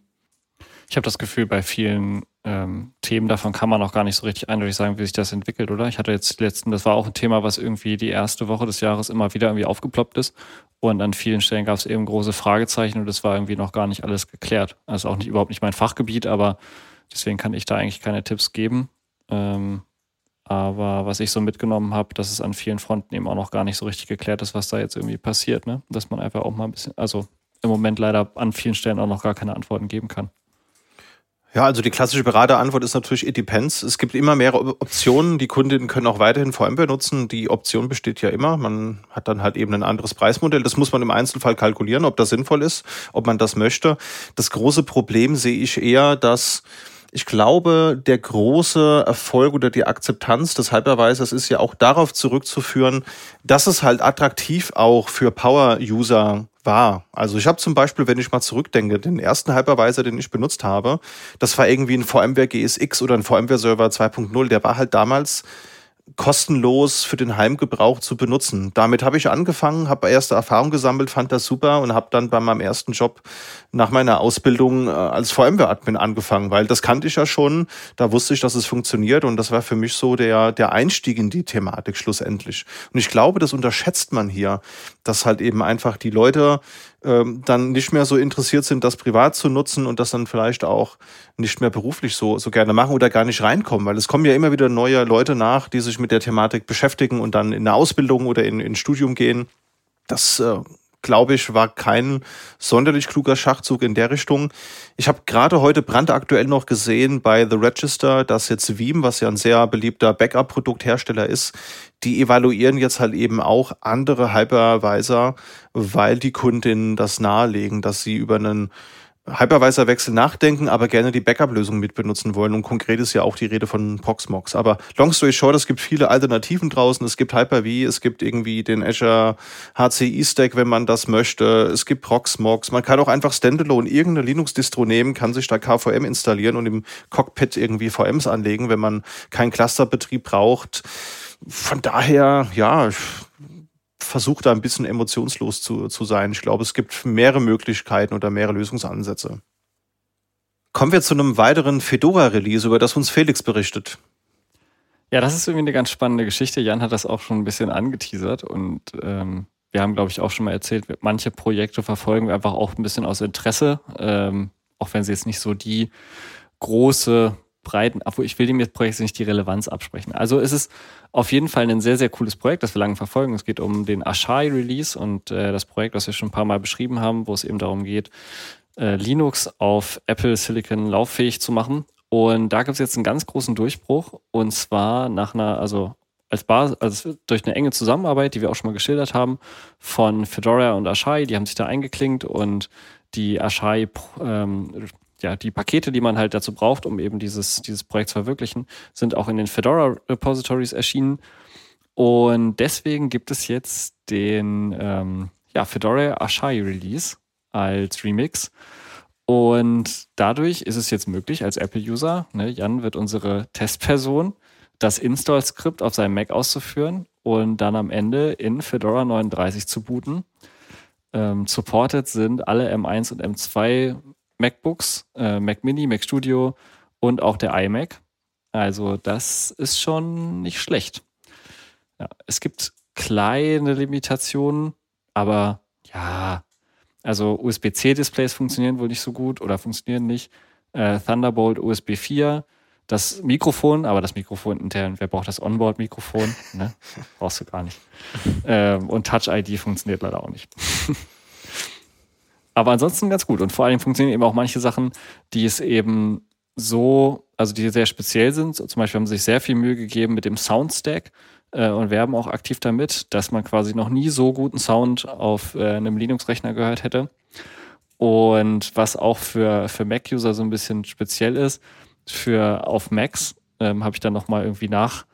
Ich habe das Gefühl, bei vielen ähm, Themen davon kann man auch gar nicht so richtig eindeutig sagen, wie sich das entwickelt, oder? Ich hatte jetzt letzten, das war auch ein Thema, was irgendwie die erste Woche des Jahres immer wieder irgendwie aufgeploppt ist. Und an vielen Stellen gab es eben große Fragezeichen und es war irgendwie noch gar nicht alles geklärt. Also auch nicht überhaupt nicht mein Fachgebiet, aber deswegen kann ich da eigentlich keine Tipps geben. Ähm, aber was ich so mitgenommen habe, dass es an vielen Fronten eben auch noch gar nicht so richtig geklärt ist, was da jetzt irgendwie passiert, ne? Dass man einfach auch mal ein bisschen, also im Moment leider an vielen Stellen auch noch gar keine Antworten geben kann. Ja, also die klassische Beraterantwort ist natürlich, it depends. Es gibt immer mehrere Optionen. Die Kundinnen können auch weiterhin VM benutzen. Die Option besteht ja immer. Man hat dann halt eben ein anderes Preismodell. Das muss man im Einzelfall kalkulieren, ob das sinnvoll ist, ob man das möchte. Das große Problem sehe ich eher, dass ich glaube, der große Erfolg oder die Akzeptanz des Hypervisors ist ja auch darauf zurückzuführen, dass es halt attraktiv auch für Power-User war. Also ich habe zum Beispiel, wenn ich mal zurückdenke, den ersten Hypervisor, den ich benutzt habe, das war irgendwie ein VMware GSX oder ein VMware Server 2.0, der war halt damals kostenlos für den Heimgebrauch zu benutzen. Damit habe ich angefangen, habe erste Erfahrung gesammelt, fand das super und habe dann bei meinem ersten Job nach meiner Ausbildung äh, als VMware-Admin angefangen, weil das kannte ich ja schon, da wusste ich, dass es funktioniert und das war für mich so der, der Einstieg in die Thematik schlussendlich. Und ich glaube, das unterschätzt man hier, dass halt eben einfach die Leute ähm, dann nicht mehr so interessiert sind, das privat zu nutzen und das dann vielleicht auch nicht mehr beruflich so, so gerne machen oder gar nicht reinkommen, weil es kommen ja immer wieder neue Leute nach, die sich mit der Thematik beschäftigen und dann in eine Ausbildung oder in, in Studium gehen. Das äh, glaube ich, war kein sonderlich kluger Schachzug in der Richtung. Ich habe gerade heute brandaktuell noch gesehen bei The Register, dass jetzt Veeam, was ja ein sehr beliebter Backup-Produkthersteller ist, die evaluieren jetzt halt eben auch andere Hypervisor, weil die Kundinnen das nahelegen, dass sie über einen Hypervisor-Wechsel nachdenken, aber gerne die Backup-Lösung mitbenutzen wollen. Und konkret ist ja auch die Rede von Proxmox. Aber long story short, es gibt viele Alternativen draußen. Es gibt Hyper-V, es gibt irgendwie den Azure HCI-Stack, wenn man das möchte. Es gibt Proxmox. Man kann auch einfach Standalone irgendeine Linux-Distro nehmen, kann sich da KVM installieren und im Cockpit irgendwie VMs anlegen, wenn man keinen Clusterbetrieb braucht. Von daher, ja, versuche da ein bisschen emotionslos zu, zu sein. Ich glaube, es gibt mehrere Möglichkeiten oder mehrere Lösungsansätze. Kommen wir zu einem weiteren Fedora-Release, über das uns Felix berichtet. Ja, das ist irgendwie eine ganz spannende Geschichte. Jan hat das auch schon ein bisschen angeteasert und ähm, wir haben, glaube ich, auch schon mal erzählt, manche Projekte verfolgen wir einfach auch ein bisschen aus Interesse, ähm, auch wenn sie jetzt nicht so die große breiten, obwohl ich will dem jetzt Projekt nicht die Relevanz absprechen. Also es ist auf jeden Fall ein sehr, sehr cooles Projekt, das wir lange verfolgen. Es geht um den Ashai-Release und äh, das Projekt, das wir schon ein paar Mal beschrieben haben, wo es eben darum geht, äh, Linux auf Apple Silicon lauffähig zu machen. Und da gibt es jetzt einen ganz großen Durchbruch und zwar nach einer, also als Basis, also durch eine enge Zusammenarbeit, die wir auch schon mal geschildert haben, von Fedora und Ashai, die haben sich da eingeklinkt und die Ashai ähm, ja, die Pakete, die man halt dazu braucht, um eben dieses, dieses Projekt zu verwirklichen, sind auch in den Fedora Repositories erschienen. Und deswegen gibt es jetzt den ähm, ja, Fedora Ashai Release als Remix. Und dadurch ist es jetzt möglich, als Apple-User, ne, Jan wird unsere Testperson, das Install-Skript auf seinem Mac auszuführen und dann am Ende in Fedora 39 zu booten. Ähm, supported sind alle M1 und M2 MacBooks, äh, Mac Mini, Mac Studio und auch der iMac. Also das ist schon nicht schlecht. Ja, es gibt kleine Limitationen, aber ja, also USB-C-Displays funktionieren wohl nicht so gut oder funktionieren nicht. Äh, Thunderbolt USB 4, das Mikrofon, aber das Mikrofon intern, wer braucht das Onboard-Mikrofon? Ne? Brauchst du gar nicht. Ähm, und Touch ID funktioniert leider auch nicht. Aber ansonsten ganz gut. Und vor allem funktionieren eben auch manche Sachen, die es eben so, also die sehr speziell sind. Zum Beispiel haben sie sich sehr viel Mühe gegeben mit dem Soundstack äh, und werben auch aktiv damit, dass man quasi noch nie so guten Sound auf äh, einem Linux-Rechner gehört hätte. Und was auch für, für Mac-User so ein bisschen speziell ist, für auf Macs ähm, habe ich dann nochmal irgendwie nach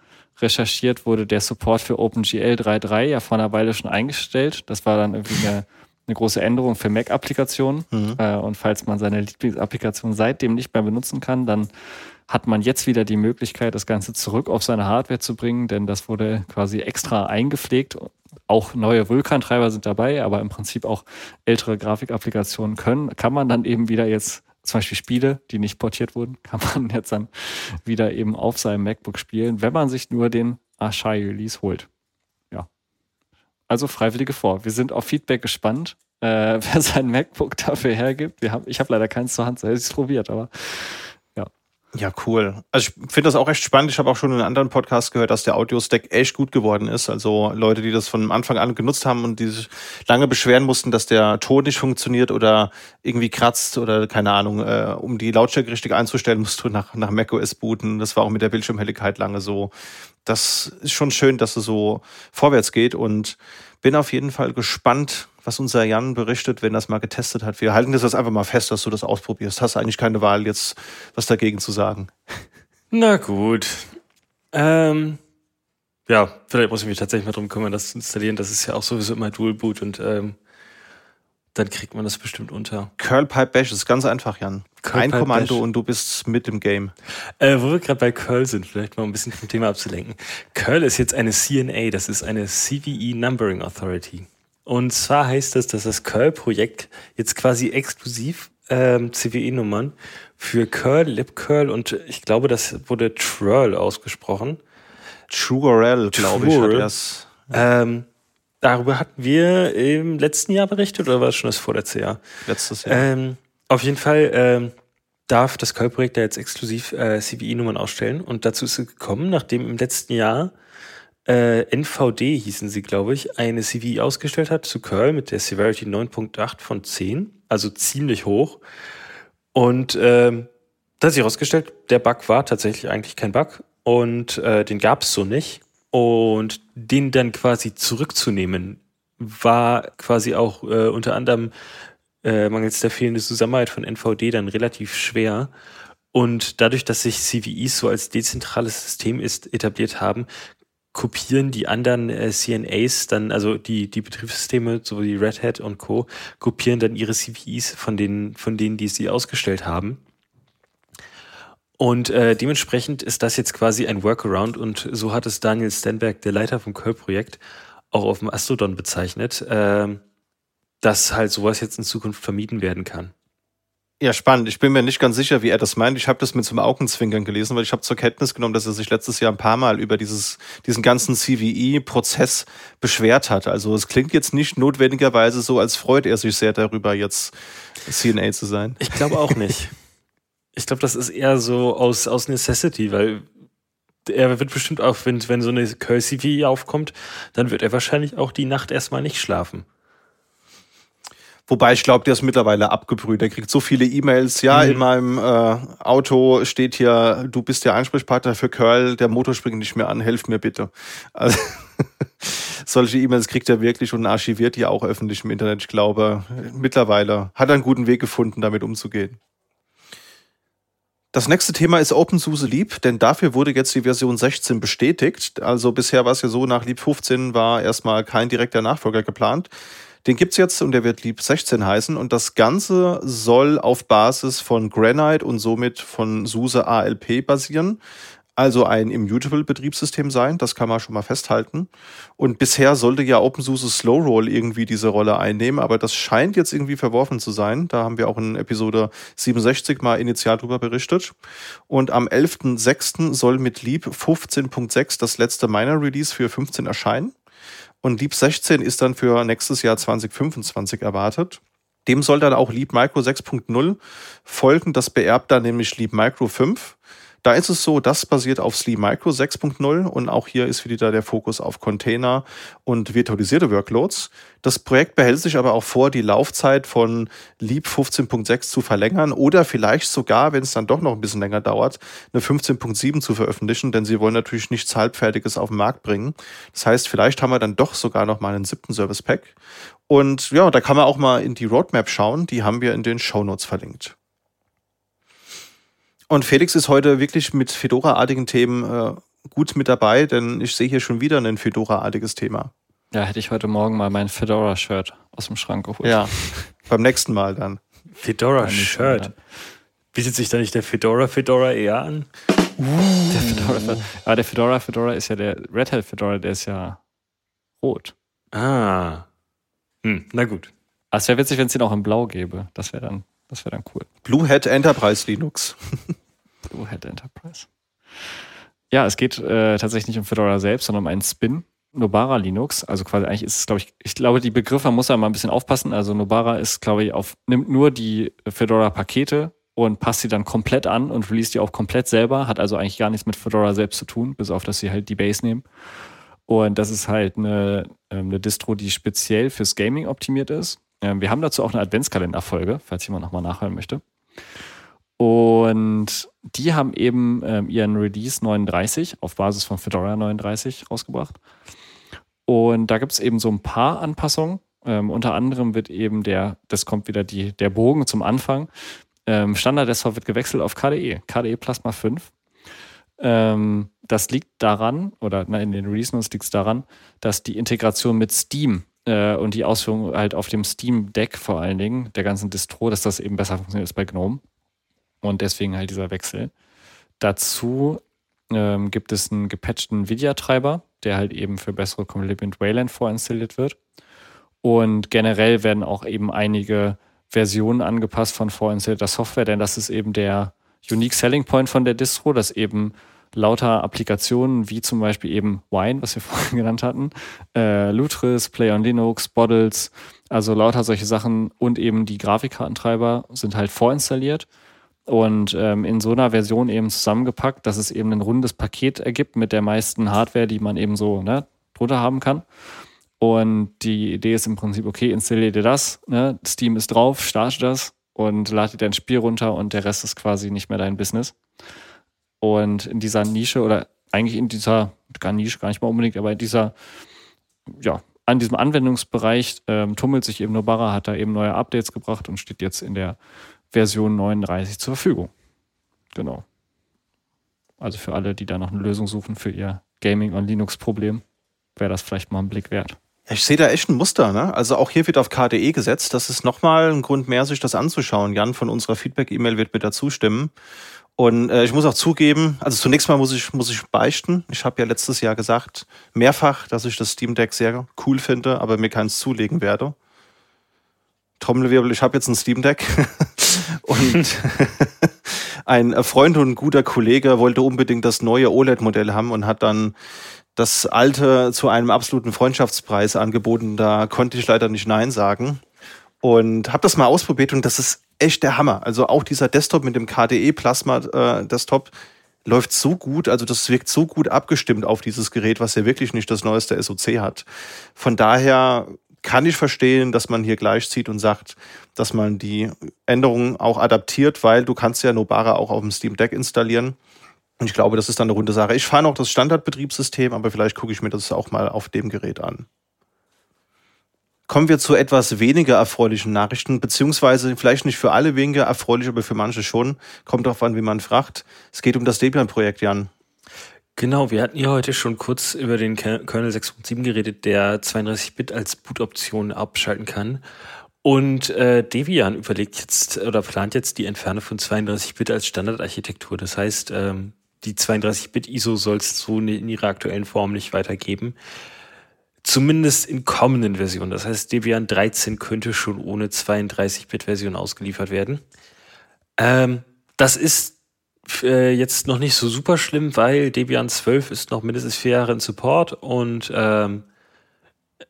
recherchiert, wurde der Support für OpenGL 3.3 ja vor einer Weile schon eingestellt. Das war dann irgendwie eine eine große Änderung für Mac-Applikationen. Mhm. Äh, und falls man seine Lieblingsapplikation seitdem nicht mehr benutzen kann, dann hat man jetzt wieder die Möglichkeit, das Ganze zurück auf seine Hardware zu bringen, denn das wurde quasi extra eingepflegt. Auch neue Vulkan-Treiber sind dabei, aber im Prinzip auch ältere Grafikapplikationen können, kann man dann eben wieder jetzt zum Beispiel Spiele, die nicht portiert wurden, kann man jetzt dann wieder eben auf seinem MacBook spielen, wenn man sich nur den Ashai Release holt. Also Freiwillige vor. Wir sind auf Feedback gespannt, äh, wer sein MacBook dafür hergibt. Wir haben, ich habe leider keins zur Hand, ich es probiert, aber ja. Cool. Also ich finde das auch echt spannend. Ich habe auch schon in einem anderen Podcast gehört, dass der Audio-Stack echt gut geworden ist. Also Leute, die das von Anfang an genutzt haben und die sich lange beschweren mussten, dass der Ton nicht funktioniert oder irgendwie kratzt oder keine Ahnung, äh, um die Lautstärke richtig einzustellen, musst du nach, nach macOS booten. Das war auch mit der Bildschirmhelligkeit lange so das ist schon schön, dass es so vorwärts geht und bin auf jeden Fall gespannt, was unser Jan berichtet, wenn das mal getestet hat. Wir halten das jetzt einfach mal fest, dass du das ausprobierst. Hast eigentlich keine Wahl, jetzt was dagegen zu sagen. Na gut. Ähm, ja, vielleicht muss ich mich tatsächlich mal drum kümmern, das zu installieren. Das ist ja auch sowieso immer Dual Boot und ähm, dann kriegt man das bestimmt unter. Curl Pipe Bash ist ganz einfach, Jan. Curl ein Kommando und du bist mit im Game. Äh, wo wir gerade bei Curl sind, vielleicht mal ein bisschen vom Thema abzulenken. Curl ist jetzt eine CNA, das ist eine CVE Numbering Authority. Und zwar heißt das, dass das Curl-Projekt jetzt quasi exklusiv ähm, CVE-Nummern für Curl, LibCurl und ich glaube, das wurde Twirl ausgesprochen. Truerel, glaube ich, hat das. Ähm, darüber hatten wir im letzten Jahr berichtet oder war es schon das vorletzte Jahr? Letztes Jahr. Ähm, auf jeden Fall ähm, darf das Curl-Projekt da jetzt exklusiv äh, CVE-Nummern ausstellen und dazu ist es gekommen, nachdem im letzten Jahr äh, NVD hießen sie, glaube ich, eine CVE ausgestellt hat zu Curl mit der Severity 9.8 von 10, also ziemlich hoch. Und ähm, da hat sich herausgestellt, der Bug war tatsächlich eigentlich kein Bug und äh, den gab es so nicht. Und den dann quasi zurückzunehmen, war quasi auch äh, unter anderem äh, mangels der fehlenden Zusammenarbeit von NVD dann relativ schwer. Und dadurch, dass sich CVEs so als dezentrales System ist, etabliert haben, kopieren die anderen äh, CNAs dann, also die, die Betriebssysteme, so wie Red Hat und Co., kopieren dann ihre CVEs von denen, von denen, die sie ausgestellt haben. Und äh, dementsprechend ist das jetzt quasi ein Workaround und so hat es Daniel Stenberg, der Leiter vom Curl-Projekt, auch auf dem Astrodon bezeichnet, äh, dass halt sowas jetzt in Zukunft vermieden werden kann. Ja, spannend. Ich bin mir nicht ganz sicher, wie er das meint. Ich habe das mit so einem Augenzwinkern gelesen, weil ich habe zur Kenntnis genommen, dass er sich letztes Jahr ein paar Mal über dieses, diesen ganzen CVE-Prozess beschwert hat. Also es klingt jetzt nicht notwendigerweise so, als freut er sich sehr darüber, jetzt CNA zu sein. Ich glaube auch nicht. ich glaube, das ist eher so aus, aus Necessity, weil er wird bestimmt auch, wenn, wenn so eine Curl-CVE aufkommt, dann wird er wahrscheinlich auch die Nacht erstmal nicht schlafen. Wobei ich glaube, der ist mittlerweile abgebrüht. Der kriegt so viele E-Mails. Ja, mhm. in meinem äh, Auto steht hier, du bist der Ansprechpartner für Curl, der Motor springt nicht mehr an, helft mir bitte. Also, solche E-Mails kriegt er wirklich und archiviert die auch öffentlich im Internet. Ich glaube, mittlerweile hat er einen guten Weg gefunden, damit umzugehen. Das nächste Thema ist OpenSUSE Leap, denn dafür wurde jetzt die Version 16 bestätigt. Also bisher war es ja so, nach Leap 15 war erstmal kein direkter Nachfolger geplant. Den gibt's jetzt und der wird Leap 16 heißen und das Ganze soll auf Basis von Granite und somit von SUSE ALP basieren. Also ein immutable Betriebssystem sein, das kann man schon mal festhalten. Und bisher sollte ja OpenSUSE Slow Roll irgendwie diese Rolle einnehmen, aber das scheint jetzt irgendwie verworfen zu sein. Da haben wir auch in Episode 67 mal initial drüber berichtet. Und am 11.06. soll mit Leap 15.6 das letzte Minor Release für 15 erscheinen. Und Leap 16 ist dann für nächstes Jahr 2025 erwartet. Dem soll dann auch Leap Micro 6.0 folgen. Das beerbt dann nämlich Leap Micro 5. Da ist es so, das basiert auf Sleep Micro 6.0 und auch hier ist wieder der Fokus auf Container und virtualisierte Workloads. Das Projekt behält sich aber auch vor, die Laufzeit von Leap 15.6 zu verlängern oder vielleicht sogar, wenn es dann doch noch ein bisschen länger dauert, eine 15.7 zu veröffentlichen, denn sie wollen natürlich nichts Halbfertiges auf den Markt bringen. Das heißt, vielleicht haben wir dann doch sogar noch mal einen siebten Service Pack. Und ja, da kann man auch mal in die Roadmap schauen, die haben wir in den Show Notes verlinkt. Und Felix ist heute wirklich mit Fedora-artigen Themen äh, gut mit dabei, denn ich sehe hier schon wieder ein Fedora-artiges Thema. Ja, hätte ich heute Morgen mal mein Fedora-Shirt aus dem Schrank geholt. Ja, beim nächsten Mal dann. Fedora-Shirt. Bietet sich da nicht der Fedora-Fedora eher an? Uh. Der Fedora, aber der Fedora Fedora ist ja der Red Hat Fedora, der ist ja rot. Ah. Hm, na gut. Es wäre witzig, wenn es den auch in Blau gäbe. Das wäre dann, das wäre dann cool. Blue Hat Enterprise Linux. Blue Hat Enterprise. Ja, es geht äh, tatsächlich nicht um Fedora selbst, sondern um einen Spin. Nobara Linux, also quasi eigentlich ist es, glaube ich, ich glaube, die Begriffe muss da mal ein bisschen aufpassen. Also Nobara ist, glaube ich, auf, nimmt nur die Fedora-Pakete und passt sie dann komplett an und release die auch komplett selber, hat also eigentlich gar nichts mit Fedora selbst zu tun, bis auf, dass sie halt die Base nehmen. Und das ist halt eine, ähm, eine Distro, die speziell fürs Gaming optimiert ist. Ähm, wir haben dazu auch eine Adventskalenderfolge, falls jemand nochmal nachhören möchte. Und die haben eben ähm, ihren Release 39 auf Basis von Fedora 39 rausgebracht. Und da gibt es eben so ein paar Anpassungen. Ähm, unter anderem wird eben der, das kommt wieder die, der Bogen zum Anfang. Ähm, Standard Desktop wird gewechselt auf KDE, KDE Plasma 5. Ähm, das liegt daran, oder na, in den Release Notes liegt es daran, dass die Integration mit Steam äh, und die Ausführung halt auf dem Steam Deck vor allen Dingen, der ganzen Distro, dass das eben besser funktioniert als bei GNOME. Und deswegen halt dieser Wechsel. Dazu ähm, gibt es einen gepatchten Nvidia-Treiber, der halt eben für bessere mit Wayland vorinstalliert wird. Und generell werden auch eben einige Versionen angepasst von vorinstallierter Software, denn das ist eben der Unique Selling Point von der Distro, dass eben lauter Applikationen wie zum Beispiel eben Wine, was wir vorhin genannt hatten, äh, Lutris, Play on Linux, Bottles, also lauter solche Sachen und eben die Grafikkartentreiber sind halt vorinstalliert und ähm, in so einer Version eben zusammengepackt, dass es eben ein rundes Paket ergibt mit der meisten Hardware, die man eben so ne, drunter haben kann. Und die Idee ist im Prinzip, okay, installiert ihr das, ne, Steam ist drauf, starte das und lade dir dein Spiel runter und der Rest ist quasi nicht mehr dein Business. Und in dieser Nische oder eigentlich in dieser, gar Nische, gar nicht mal unbedingt, aber in dieser, ja, an diesem Anwendungsbereich ähm, tummelt sich eben Nobara, hat da eben neue Updates gebracht und steht jetzt in der Version 39 zur Verfügung. Genau. Also für alle, die da noch eine Lösung suchen für ihr Gaming- und Linux-Problem, wäre das vielleicht mal ein Blick wert. Ich sehe da echt ein Muster, ne? Also auch hier wird auf KDE gesetzt. Das ist nochmal ein Grund mehr, sich das anzuschauen. Jan von unserer Feedback-E-Mail wird mir da zustimmen. Und äh, ich muss auch zugeben, also zunächst mal muss ich, muss ich beichten. Ich habe ja letztes Jahr gesagt, mehrfach, dass ich das Steam Deck sehr cool finde, aber mir keins zulegen werde. Trommelwirbel, ich habe jetzt ein Steam Deck. und ein Freund und ein guter Kollege wollte unbedingt das neue OLED-Modell haben und hat dann das alte zu einem absoluten Freundschaftspreis angeboten. Da konnte ich leider nicht Nein sagen. Und habe das mal ausprobiert und das ist echt der Hammer. Also auch dieser Desktop mit dem KDE Plasma äh, Desktop läuft so gut, also das wirkt so gut abgestimmt auf dieses Gerät, was ja wirklich nicht das neueste SoC hat. Von daher kann ich verstehen, dass man hier gleichzieht und sagt, dass man die Änderungen auch adaptiert, weil du kannst ja Nobara auch auf dem Steam Deck installieren. Und ich glaube, das ist dann eine runde Sache. Ich fahre noch das Standardbetriebssystem, aber vielleicht gucke ich mir das auch mal auf dem Gerät an. Kommen wir zu etwas weniger erfreulichen Nachrichten, beziehungsweise vielleicht nicht für alle weniger erfreulich, aber für manche schon. Kommt darauf an, wie man fragt. Es geht um das Debian-Projekt, Jan. Genau, wir hatten ja heute schon kurz über den Kernel 6.7 geredet, der 32-Bit als Boot-Option abschalten kann. Und äh, Debian überlegt jetzt oder plant jetzt die Entfernung von 32-Bit als Standardarchitektur. Das heißt, ähm, die 32-Bit-ISO soll es so in ihrer aktuellen Form nicht weitergeben. Zumindest in kommenden Versionen. Das heißt, Debian 13 könnte schon ohne 32-Bit-Version ausgeliefert werden. Ähm, das ist äh, jetzt noch nicht so super schlimm, weil Debian 12 ist noch mindestens vier Jahre in Support und ähm,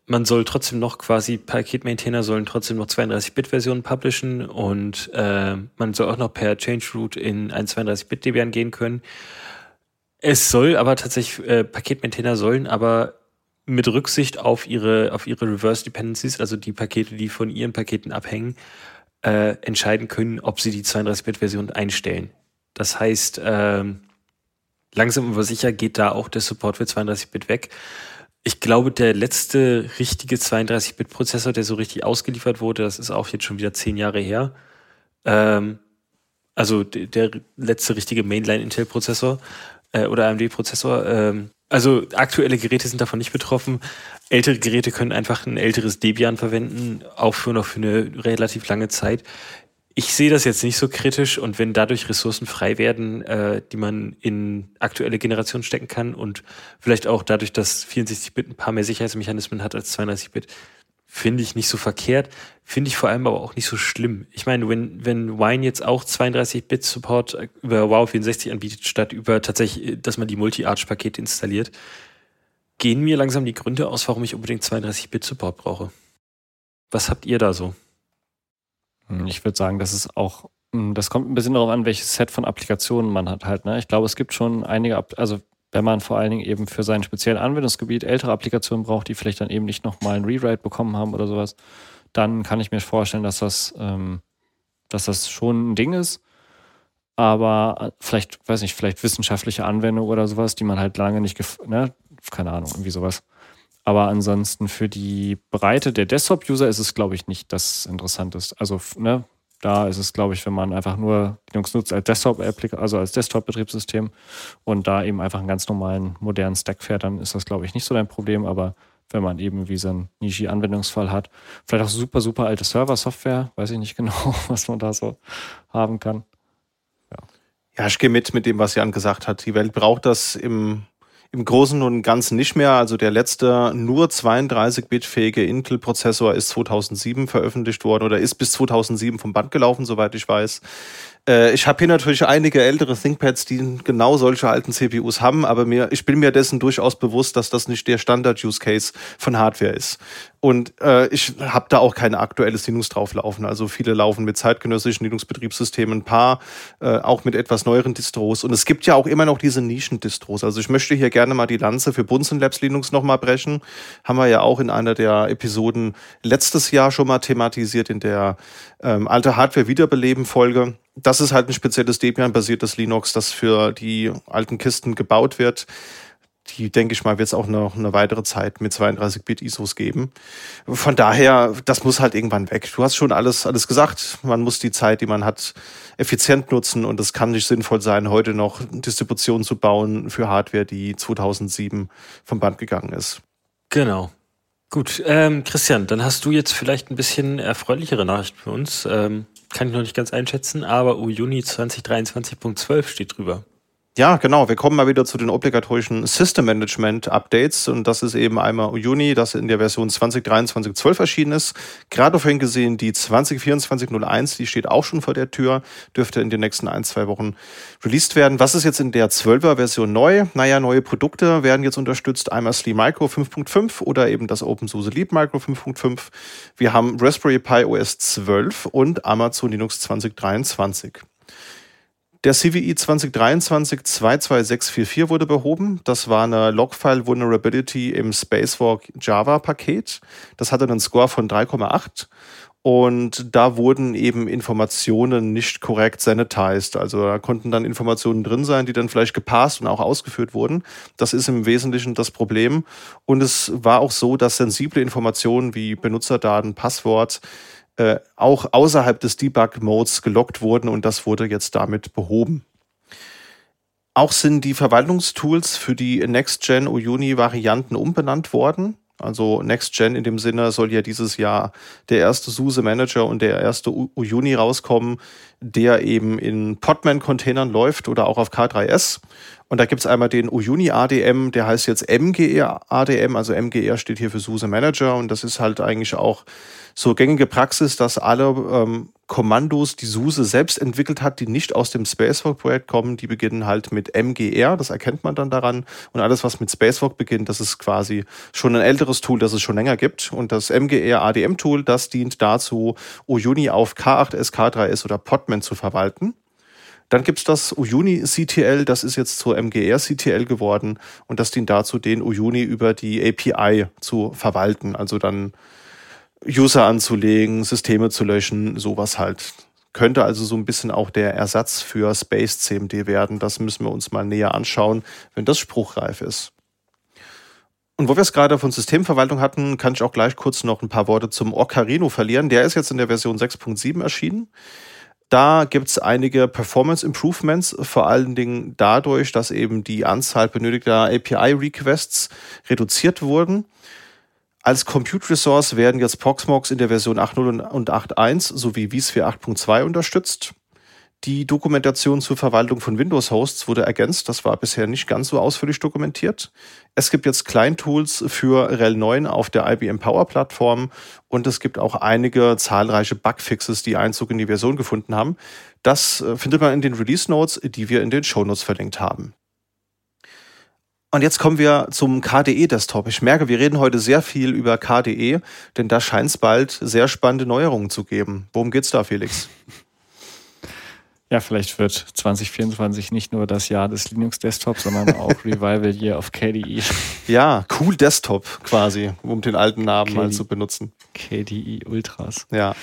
man soll trotzdem noch quasi, Paketmaintainer sollen trotzdem noch 32-Bit-Versionen publishen und äh, man soll auch noch per Change-Root in ein 32-Bit-Debian gehen können. Es soll aber tatsächlich, äh, Paketmaintainer sollen aber mit Rücksicht auf ihre, auf ihre Reverse Dependencies, also die Pakete, die von ihren Paketen abhängen, äh, entscheiden können, ob sie die 32-Bit-Version einstellen. Das heißt, ähm, langsam aber sicher geht da auch der Support für 32-Bit weg. Ich glaube, der letzte richtige 32-Bit-Prozessor, der so richtig ausgeliefert wurde, das ist auch jetzt schon wieder zehn Jahre her. Ähm, also der letzte richtige Mainline-Intel-Prozessor äh, oder AMD-Prozessor. Ähm, also aktuelle Geräte sind davon nicht betroffen. Ältere Geräte können einfach ein älteres Debian verwenden, auch für noch für eine relativ lange Zeit ich sehe das jetzt nicht so kritisch und wenn dadurch Ressourcen frei werden, äh, die man in aktuelle Generationen stecken kann und vielleicht auch dadurch, dass 64-Bit ein paar mehr Sicherheitsmechanismen hat als 32-Bit, finde ich nicht so verkehrt, finde ich vor allem aber auch nicht so schlimm. Ich meine, wenn, wenn Wine jetzt auch 32-Bit-Support über Wow 64 anbietet, statt über tatsächlich, dass man die Multi-Arch-Pakete installiert, gehen mir langsam die Gründe aus, warum ich unbedingt 32-Bit-Support brauche. Was habt ihr da so? Hm, ich würde sagen, das ist auch, hm, das kommt ein bisschen darauf an, welches Set von Applikationen man hat halt. Ne? Ich glaube, es gibt schon einige, also wenn man vor allen Dingen eben für sein spezielles Anwendungsgebiet ältere Applikationen braucht, die vielleicht dann eben nicht nochmal ein Rewrite bekommen haben oder sowas, dann kann ich mir vorstellen, dass das, ähm, dass das schon ein Ding ist. Aber äh, vielleicht, weiß nicht, vielleicht wissenschaftliche Anwendung oder sowas, die man halt lange nicht, ne, keine Ahnung, irgendwie sowas. Aber ansonsten für die Breite der Desktop-User ist es, glaube ich, nicht das Interessanteste. Also, ne, da ist es, glaube ich, wenn man einfach nur Linux nutzt als Desktop, also als Desktop-Betriebssystem und da eben einfach einen ganz normalen modernen Stack fährt, dann ist das, glaube ich, nicht so dein Problem. Aber wenn man eben wie so einen Nishi-Anwendungsfall hat, vielleicht auch super, super alte Server-Software, weiß ich nicht genau, was man da so haben kann. Ja, ja ich gehe mit mit dem, was Jan gesagt hat. Die Welt braucht das im im Großen und Ganzen nicht mehr. Also der letzte nur 32-Bit-fähige Intel-Prozessor ist 2007 veröffentlicht worden oder ist bis 2007 vom Band gelaufen, soweit ich weiß. Äh, ich habe hier natürlich einige ältere ThinkPads, die genau solche alten CPUs haben, aber mir, ich bin mir dessen durchaus bewusst, dass das nicht der Standard-Use-Case von Hardware ist. Und äh, ich habe da auch kein aktuelles Linux drauflaufen. Also viele laufen mit zeitgenössischen Linux-Betriebssystemen, ein paar äh, auch mit etwas neueren Distros. Und es gibt ja auch immer noch diese Nischen-Distros. Also ich möchte hier gerne mal die Lanze für Bunsen Labs Linux nochmal brechen. Haben wir ja auch in einer der Episoden letztes Jahr schon mal thematisiert in der ähm, alte Hardware-Wiederbeleben-Folge das ist halt ein spezielles Debian-basiertes Linux, das für die alten Kisten gebaut wird. Die, denke ich mal, wird es auch noch eine weitere Zeit mit 32-Bit-ISOs geben. Von daher, das muss halt irgendwann weg. Du hast schon alles, alles gesagt. Man muss die Zeit, die man hat, effizient nutzen und es kann nicht sinnvoll sein, heute noch Distributionen zu bauen für Hardware, die 2007 vom Band gegangen ist. Genau. Gut, ähm, Christian, dann hast du jetzt vielleicht ein bisschen erfreulichere Nachrichten für uns. Ähm, kann ich noch nicht ganz einschätzen, aber Juni 2023.12 steht drüber. Ja, genau. Wir kommen mal wieder zu den obligatorischen System Management Updates. Und das ist eben einmal Juni, das in der Version 2023.12 erschienen ist. Gerade vorhin gesehen, die 2024.01, die steht auch schon vor der Tür, dürfte in den nächsten ein, zwei Wochen released werden. Was ist jetzt in der 12er Version neu? Naja, neue Produkte werden jetzt unterstützt. Einmal Sli Micro 5.5 oder eben das OpenSUSE Leap Micro 5.5. Wir haben Raspberry Pi OS 12 und Amazon Linux 2023. Der CVE 2023-22644 wurde behoben. Das war eine Logfile Vulnerability im Spacewalk Java Paket. Das hatte einen Score von 3,8. Und da wurden eben Informationen nicht korrekt sanitized. Also da konnten dann Informationen drin sein, die dann vielleicht gepasst und auch ausgeführt wurden. Das ist im Wesentlichen das Problem. Und es war auch so, dass sensible Informationen wie Benutzerdaten, Passwort, äh, auch außerhalb des Debug-Modes gelockt wurden und das wurde jetzt damit behoben. Auch sind die Verwaltungstools für die Next-Gen Uyuni-Varianten umbenannt worden. Also Next-Gen in dem Sinne soll ja dieses Jahr der erste SUSE Manager und der erste Uyuni rauskommen, der eben in Podman-Containern läuft oder auch auf K3S. Und da gibt es einmal den Uyuni ADM, der heißt jetzt MGR ADM, also MGR steht hier für SUSE Manager und das ist halt eigentlich auch so gängige Praxis, dass alle ähm, Kommandos, die SUSE selbst entwickelt hat, die nicht aus dem Spacewalk-Projekt kommen, die beginnen halt mit MGR, das erkennt man dann daran. Und alles, was mit Spacewalk beginnt, das ist quasi schon ein älteres Tool, das es schon länger gibt. Und das MGR ADM-Tool, das dient dazu, Uyuni auf K8S, K3S oder Podman zu verwalten. Dann gibt es das Uyuni CTL, das ist jetzt zur MGR CTL geworden und das dient dazu, den Uyuni über die API zu verwalten. Also dann User anzulegen, Systeme zu löschen, sowas halt. Könnte also so ein bisschen auch der Ersatz für Space CMD werden. Das müssen wir uns mal näher anschauen, wenn das spruchreif ist. Und wo wir es gerade von Systemverwaltung hatten, kann ich auch gleich kurz noch ein paar Worte zum Ocarino verlieren. Der ist jetzt in der Version 6.7 erschienen. Da gibt es einige Performance Improvements, vor allen Dingen dadurch, dass eben die Anzahl benötigter API-Requests reduziert wurden. Als Compute Resource werden jetzt Proxmox in der Version 8.0 und 8.1 sowie vSphere 8.2 unterstützt. Die Dokumentation zur Verwaltung von Windows-Hosts wurde ergänzt. Das war bisher nicht ganz so ausführlich dokumentiert. Es gibt jetzt Kleintools für RHEL 9 auf der IBM Power Plattform und es gibt auch einige zahlreiche Bugfixes, die Einzug in die Version gefunden haben. Das äh, findet man in den Release Notes, die wir in den Show Notes verlinkt haben. Und jetzt kommen wir zum KDE-Desktop. Ich merke, wir reden heute sehr viel über KDE, denn da scheint es bald sehr spannende Neuerungen zu geben. Worum geht's da, Felix? Ja, vielleicht wird 2024 nicht nur das Jahr des Linux-Desktops, sondern auch Revival Year of KDE. Ja, cool Desktop quasi, um den alten Namen KDE, mal zu benutzen. KDE Ultras. Ja.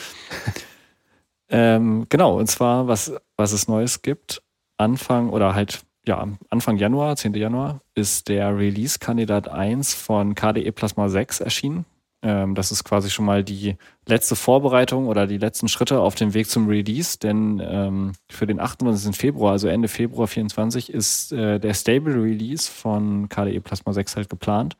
ähm, genau, und zwar, was, was es Neues gibt, Anfang oder halt ja, Anfang Januar, 10. Januar, ist der Release-Kandidat 1 von KDE Plasma 6 erschienen. Ähm, das ist quasi schon mal die letzte Vorbereitung oder die letzten Schritte auf dem Weg zum Release, denn ähm, für den 28. Februar, also Ende Februar 24, ist äh, der Stable Release von KDE Plasma 6 halt geplant.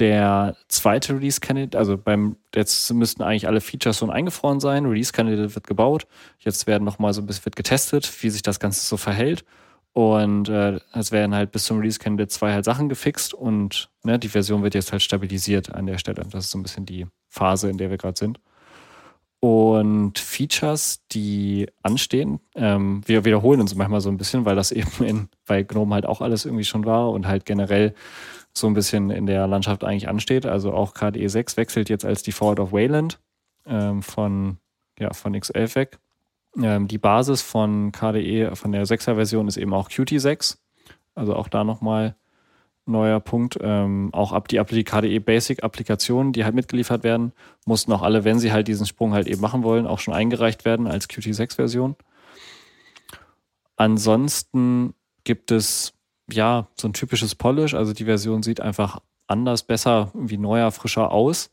Der zweite Release Candidate, also beim, jetzt müssten eigentlich alle Features schon eingefroren sein. Release Candidate wird gebaut. Jetzt werden nochmal so ein bisschen wird getestet, wie sich das Ganze so verhält. Und äh, es werden halt bis zum Release Candidate 2 halt Sachen gefixt und ne, die Version wird jetzt halt stabilisiert an der Stelle. Das ist so ein bisschen die Phase, in der wir gerade sind. Und Features, die anstehen, ähm, wir wiederholen uns manchmal so ein bisschen, weil das eben in, bei GNOME halt auch alles irgendwie schon war und halt generell so ein bisschen in der Landschaft eigentlich ansteht. Also auch KDE 6 wechselt jetzt als Default auf Wayland ähm, von, ja, von X11 weg. Ähm, die Basis von KDE, von der 6er Version ist eben auch Qt 6. Also auch da nochmal neuer Punkt. Ähm, auch ab die, die KDE Basic Applikationen, die halt mitgeliefert werden, mussten auch alle, wenn sie halt diesen Sprung halt eben machen wollen, auch schon eingereicht werden als Qt 6 Version. Ansonsten gibt es ja, so ein typisches Polish. Also die Version sieht einfach anders, besser, wie neuer, frischer aus.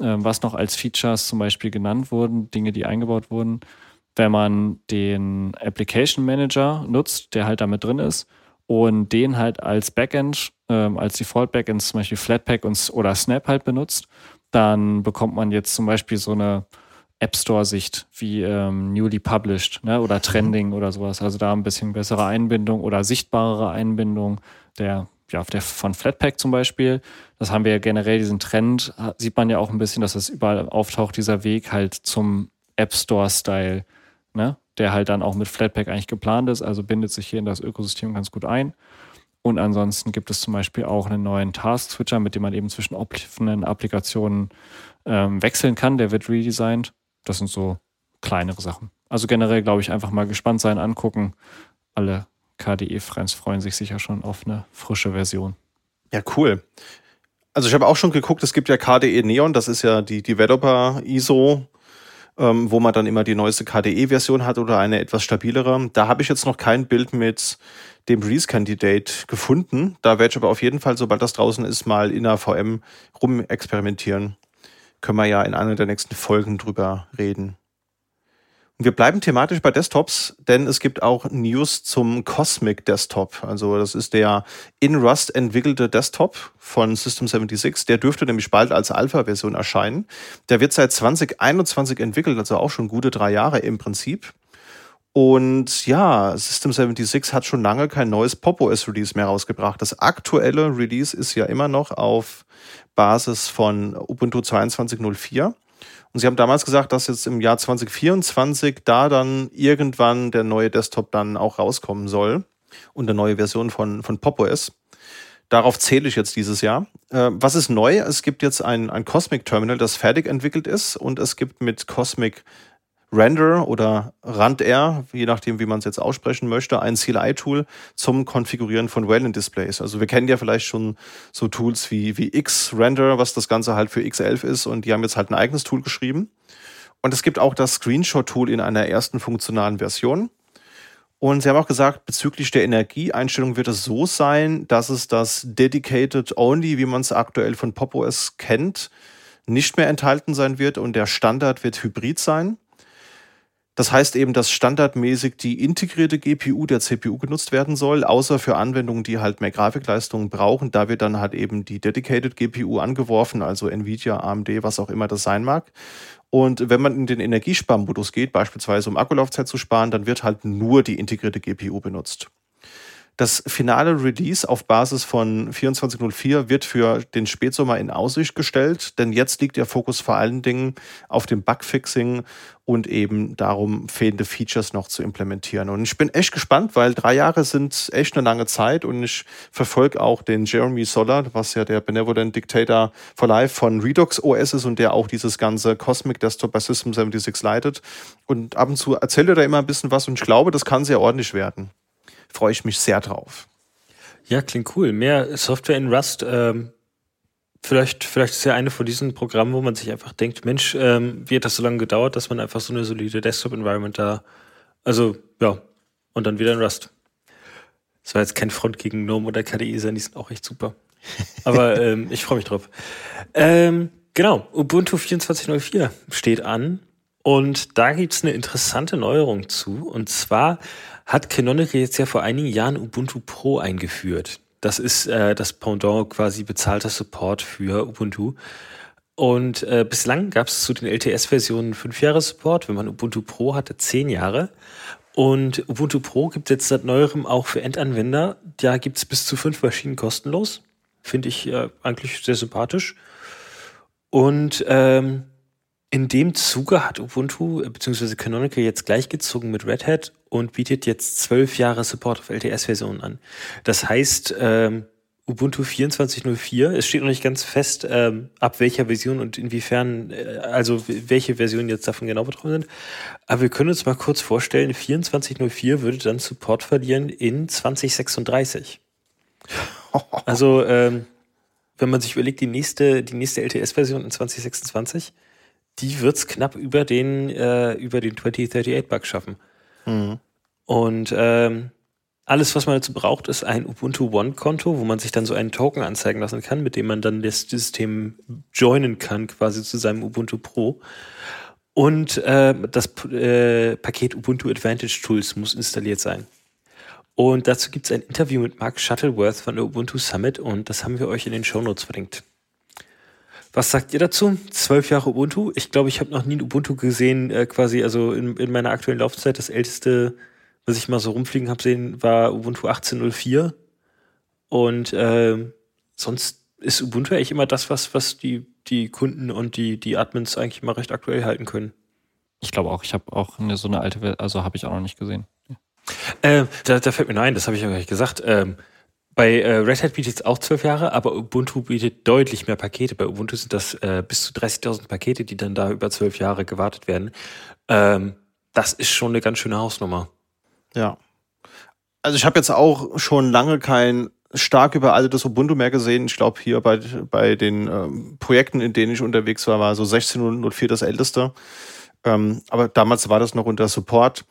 Ähm, was noch als Features zum Beispiel genannt wurden, Dinge, die eingebaut wurden, wenn man den Application Manager nutzt, der halt damit drin ist, und den halt als Backend, ähm, als Default Backend zum Beispiel Flatpak und, oder Snap halt benutzt, dann bekommt man jetzt zum Beispiel so eine App Store-Sicht wie ähm, newly published ne, oder Trending oder sowas. Also da ein bisschen bessere Einbindung oder sichtbarere Einbindung der, ja, der von Flatpak zum Beispiel. Das haben wir ja generell, diesen Trend, sieht man ja auch ein bisschen, dass es überall auftaucht, dieser Weg halt zum App Store-Style, ne, der halt dann auch mit Flatpak eigentlich geplant ist. Also bindet sich hier in das Ökosystem ganz gut ein. Und ansonsten gibt es zum Beispiel auch einen neuen Task-Switcher, mit dem man eben zwischen offenen Applikationen ähm, wechseln kann. Der wird redesigned. Das sind so kleinere Sachen. Also generell, glaube ich, einfach mal gespannt sein, angucken. Alle KDE-Friends freuen sich sicher schon auf eine frische Version. Ja, cool. Also ich habe auch schon geguckt, es gibt ja KDE Neon, das ist ja die Developer ISO, ähm, wo man dann immer die neueste KDE-Version hat oder eine etwas stabilere. Da habe ich jetzt noch kein Bild mit dem Release-Candidate gefunden. Da werde ich aber auf jeden Fall, sobald das draußen ist, mal in der VM rumexperimentieren können wir ja in einer der nächsten Folgen drüber reden. Wir bleiben thematisch bei Desktops, denn es gibt auch News zum Cosmic Desktop. Also das ist der in Rust entwickelte Desktop von System76. Der dürfte nämlich bald als Alpha-Version erscheinen. Der wird seit 2021 entwickelt, also auch schon gute drei Jahre im Prinzip. Und ja, System76 hat schon lange kein neues Pop OS Release mehr rausgebracht. Das aktuelle Release ist ja immer noch auf Basis von Ubuntu 22.04. Und sie haben damals gesagt, dass jetzt im Jahr 2024 da dann irgendwann der neue Desktop dann auch rauskommen soll und eine neue Version von, von PopOS. Darauf zähle ich jetzt dieses Jahr. Äh, was ist neu? Es gibt jetzt ein, ein Cosmic Terminal, das fertig entwickelt ist und es gibt mit Cosmic Render oder RandR, je nachdem, wie man es jetzt aussprechen möchte, ein CLI-Tool zum Konfigurieren von Wayland-Displays. Also wir kennen ja vielleicht schon so Tools wie, wie X-Render, was das Ganze halt für X11 ist und die haben jetzt halt ein eigenes Tool geschrieben. Und es gibt auch das Screenshot-Tool in einer ersten funktionalen Version. Und sie haben auch gesagt, bezüglich der Energieeinstellung wird es so sein, dass es das Dedicated Only, wie man es aktuell von PopOS kennt, nicht mehr enthalten sein wird und der Standard wird Hybrid sein. Das heißt eben, dass standardmäßig die integrierte GPU der CPU genutzt werden soll, außer für Anwendungen, die halt mehr Grafikleistung brauchen. Da wird dann halt eben die Dedicated GPU angeworfen, also Nvidia, AMD, was auch immer das sein mag. Und wenn man in den Energiesparmodus geht, beispielsweise um Akkulaufzeit zu sparen, dann wird halt nur die integrierte GPU benutzt. Das finale Release auf Basis von 24.04 wird für den Spätsommer in Aussicht gestellt, denn jetzt liegt der Fokus vor allen Dingen auf dem Bugfixing und eben darum, fehlende Features noch zu implementieren. Und ich bin echt gespannt, weil drei Jahre sind echt eine lange Zeit und ich verfolge auch den Jeremy Soller, was ja der Benevolent Dictator for Life von Redux OS ist und der auch dieses ganze Cosmic Desktop bei System 76 leitet. Und ab und zu erzählt er da immer ein bisschen was und ich glaube, das kann sehr ordentlich werden freue ich mich sehr drauf. Ja, klingt cool. Mehr Software in Rust. Ähm, vielleicht, vielleicht ist ja eine von diesen Programmen, wo man sich einfach denkt, Mensch, ähm, wie hat das so lange gedauert, dass man einfach so eine solide Desktop-Environment da, also ja, und dann wieder in Rust. Das war jetzt kein Front gegen GNOME oder KDE sein, die sind auch echt super. Aber ähm, ich freue mich drauf. Ähm, genau, Ubuntu 24.04 steht an und da gibt's eine interessante Neuerung zu. Und zwar hat Canonical jetzt ja vor einigen Jahren Ubuntu Pro eingeführt. das ist äh, das Pendant quasi bezahlter Support für Ubuntu. Und äh, bislang gab es zu den LTS-Versionen fünf Jahre Support. Wenn man Ubuntu Pro hatte, zehn Jahre. Und Ubuntu Pro gibt es jetzt seit neuerem auch für Endanwender. Da gibt es bis zu fünf Maschinen kostenlos. Finde ich äh, eigentlich sehr sympathisch. Und ähm, in dem Zuge hat Ubuntu äh, bzw. Canonical jetzt gleichgezogen mit Red Hat und bietet jetzt zwölf Jahre Support auf LTS-Versionen an. Das heißt, ähm, Ubuntu 24.04, es steht noch nicht ganz fest, ähm, ab welcher Version und inwiefern, äh, also welche Versionen jetzt davon genau betroffen sind. Aber wir können uns mal kurz vorstellen, 24.04 würde dann Support verlieren in 2036. Also, ähm, wenn man sich überlegt, die nächste, die nächste LTS-Version in 2026, die wird es knapp über den, äh, über den 2038-Bug schaffen. Mhm. Und ähm, alles, was man dazu braucht, ist ein Ubuntu One-Konto, wo man sich dann so einen Token anzeigen lassen kann, mit dem man dann das System joinen kann, quasi zu seinem Ubuntu Pro. Und äh, das äh, Paket Ubuntu Advantage Tools muss installiert sein. Und dazu gibt es ein Interview mit Mark Shuttleworth von der Ubuntu Summit und das haben wir euch in den Show Notes verlinkt. Was sagt ihr dazu? Zwölf Jahre Ubuntu. Ich glaube, ich habe noch nie ein Ubuntu gesehen, äh, quasi, also in, in, meiner aktuellen Laufzeit. Das älteste, was ich mal so rumfliegen habe sehen, war Ubuntu 18.04. Und äh, sonst ist Ubuntu eigentlich immer das, was, was die, die Kunden und die, die Admins eigentlich immer recht aktuell halten können. Ich glaube auch, ich habe auch eine, so eine alte, also habe ich auch noch nicht gesehen. Äh, da, da fällt mir nur ein, das habe ich ja gar nicht gesagt. Ähm, bei äh, Red Hat bietet es auch zwölf Jahre, aber Ubuntu bietet deutlich mehr Pakete. Bei Ubuntu sind das äh, bis zu 30.000 Pakete, die dann da über zwölf Jahre gewartet werden. Ähm, das ist schon eine ganz schöne Hausnummer. Ja. Also ich habe jetzt auch schon lange kein stark überaltetes Ubuntu mehr gesehen. Ich glaube, hier bei, bei den ähm, Projekten, in denen ich unterwegs war, war so 16.04 das älteste. Ähm, aber damals war das noch unter Support.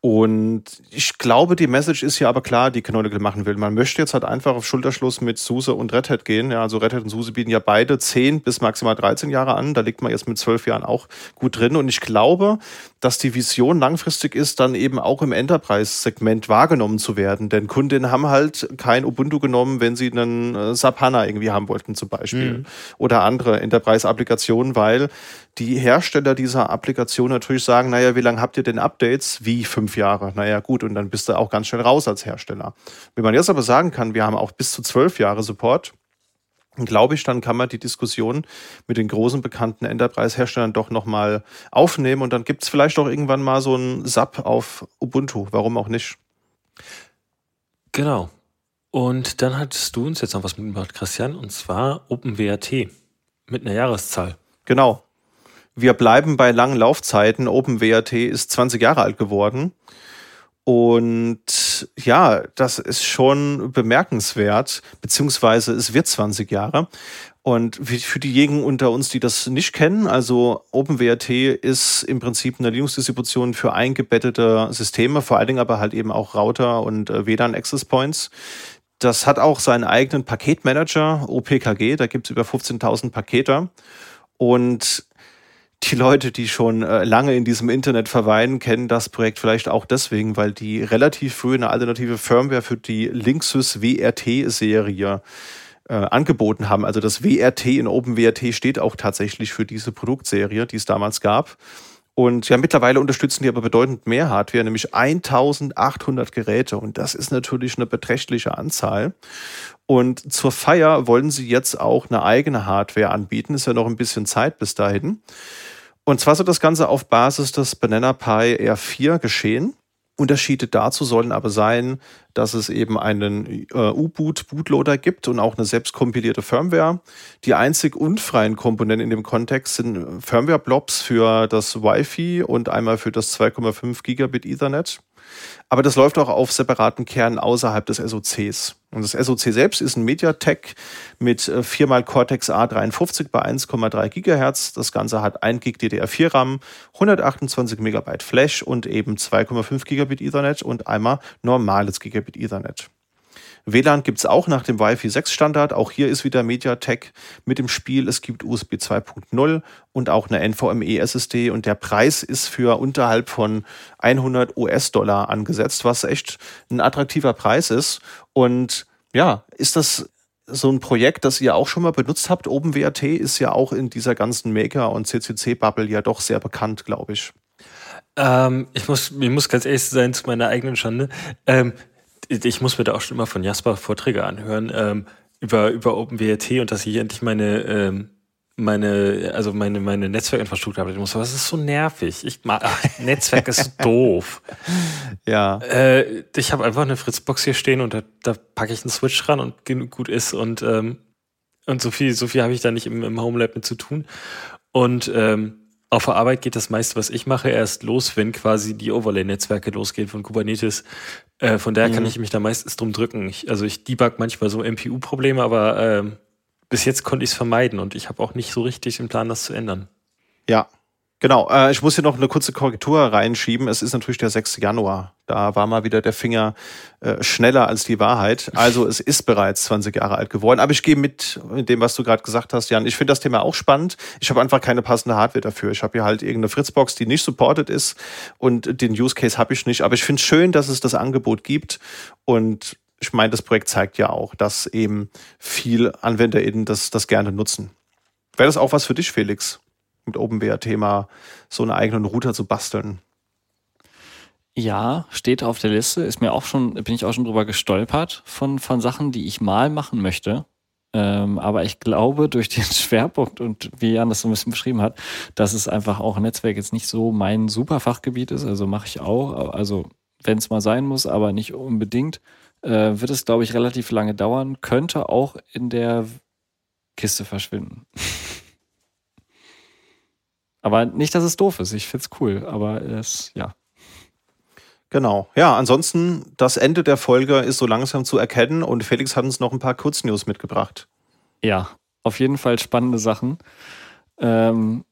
Und ich glaube, die Message ist ja aber klar, die Canonical machen will. Man möchte jetzt halt einfach auf Schulterschluss mit SUSE und Red Hat gehen. Ja, also Red Hat und SUSE bieten ja beide 10 bis maximal 13 Jahre an. Da liegt man jetzt mit 12 Jahren auch gut drin. Und ich glaube, dass die Vision langfristig ist, dann eben auch im Enterprise-Segment wahrgenommen zu werden. Denn Kundinnen haben halt kein Ubuntu genommen, wenn sie einen äh, SAP HANA irgendwie haben wollten zum Beispiel. Mhm. Oder andere Enterprise-Applikationen, weil die Hersteller dieser Applikation natürlich sagen, naja, wie lange habt ihr denn Updates? Wie fünf Jahre? Naja, gut, und dann bist du auch ganz schnell raus als Hersteller. Wenn man jetzt aber sagen kann, wir haben auch bis zu zwölf Jahre Support, glaube ich, dann kann man die Diskussion mit den großen bekannten Enterprise-Herstellern doch nochmal aufnehmen und dann gibt es vielleicht auch irgendwann mal so ein SAP auf Ubuntu. Warum auch nicht? Genau. Und dann hattest du uns jetzt noch was mitgebracht, Christian, und zwar OpenWRT mit einer Jahreszahl. Genau. Wir bleiben bei langen Laufzeiten. OpenWRT ist 20 Jahre alt geworden. Und ja, das ist schon bemerkenswert, beziehungsweise es wird 20 Jahre. Und für diejenigen unter uns, die das nicht kennen, also OpenWRT ist im Prinzip eine Linux-Distribution für eingebettete Systeme, vor allen Dingen aber halt eben auch Router und äh, WLAN Access Points. Das hat auch seinen eigenen Paketmanager, OPKG, da gibt es über 15.000 Pakete. Und die Leute, die schon äh, lange in diesem Internet verweilen, kennen das Projekt vielleicht auch deswegen, weil die relativ früh eine alternative Firmware für die Linksys WRT-Serie äh, angeboten haben. Also das WRT in OpenWRT steht auch tatsächlich für diese Produktserie, die es damals gab. Und ja, mittlerweile unterstützen die aber bedeutend mehr Hardware, nämlich 1800 Geräte. Und das ist natürlich eine beträchtliche Anzahl. Und zur Feier wollen sie jetzt auch eine eigene Hardware anbieten. Ist ja noch ein bisschen Zeit bis dahin. Und zwar soll das Ganze auf Basis des Banana Pi R4 geschehen. Unterschiede dazu sollen aber sein, dass es eben einen äh, U-Boot-Bootloader gibt und auch eine selbstkompilierte Firmware. Die einzig unfreien Komponenten in dem Kontext sind Firmware-Blobs für das Wi-Fi und einmal für das 2,5 Gigabit Ethernet. Aber das läuft auch auf separaten Kernen außerhalb des SOCs. Und das SOC selbst ist ein MediaTek mit 4x äh, Cortex A53 bei 1,3 GHz. Das Ganze hat 1 GB DDR4 RAM, 128 MB Flash und eben 2,5 Gigabit Ethernet und einmal normales Gigabit Ethernet. WLAN gibt es auch nach dem Wi-Fi 6 Standard. Auch hier ist wieder MediaTek mit dem Spiel. Es gibt USB 2.0 und auch eine NVMe SSD und der Preis ist für unterhalb von 100 US-Dollar angesetzt, was echt ein attraktiver Preis ist. Und Ja, ist das so ein Projekt, das ihr auch schon mal benutzt habt? OpenWrt ist ja auch in dieser ganzen Maker- und CCC-Bubble ja doch sehr bekannt, glaube ich. Ähm, ich, muss, ich muss ganz ehrlich sein zu meiner eigenen Schande. Ähm, ich muss mir da auch schon immer von Jasper Vorträge anhören ähm, über, über OpenWrt und dass ich endlich meine ähm, meine, also meine, meine Netzwerkinfrastruktur habe. Ich muss, was ist so nervig? Ich mag, ach, Netzwerk ist doof. Ja. Äh, ich habe einfach eine Fritzbox hier stehen und da, da packe ich einen Switch ran und gut ist und, ähm, und so viel, so viel habe ich da nicht im, im Homelab mit zu tun. Und ähm, auf der Arbeit geht das meiste, was ich mache, erst los, wenn quasi die Overlay-Netzwerke losgehen von Kubernetes. Äh, von daher mhm. kann ich mich da meistens drum drücken. Ich, also ich debug manchmal so MPU-Probleme, aber ähm, bis jetzt konnte ich es vermeiden und ich habe auch nicht so richtig den Plan, das zu ändern. Ja, genau. Äh, ich muss hier noch eine kurze Korrektur reinschieben. Es ist natürlich der 6. Januar. Da war mal wieder der Finger äh, schneller als die Wahrheit. Also es ist bereits 20 Jahre alt geworden. Aber ich gehe mit in dem, was du gerade gesagt hast, Jan. Ich finde das Thema auch spannend. Ich habe einfach keine passende Hardware dafür. Ich habe hier halt irgendeine Fritzbox, die nicht supported ist und den Use Case habe ich nicht. Aber ich finde es schön, dass es das Angebot gibt und ich meine, das Projekt zeigt ja auch, dass eben viel AnwenderInnen das, das gerne nutzen. Wäre das auch was für dich, Felix, mit OpenWrt-Thema so einen eigenen Router zu basteln? Ja, steht auf der Liste. Ist mir auch schon, bin ich auch schon drüber gestolpert von, von Sachen, die ich mal machen möchte. Ähm, aber ich glaube, durch den Schwerpunkt und wie Jan das so ein bisschen beschrieben hat, dass es einfach auch Netzwerk jetzt nicht so mein Superfachgebiet ist. Also mache ich auch, also wenn es mal sein muss, aber nicht unbedingt äh, wird es, glaube ich, relativ lange dauern. Könnte auch in der Kiste verschwinden. aber nicht, dass es doof ist. Ich finde es cool, aber es, ja. Genau. Ja, ansonsten, das Ende der Folge ist so langsam zu erkennen und Felix hat uns noch ein paar Kurznews mitgebracht. Ja, auf jeden Fall spannende Sachen. Ähm,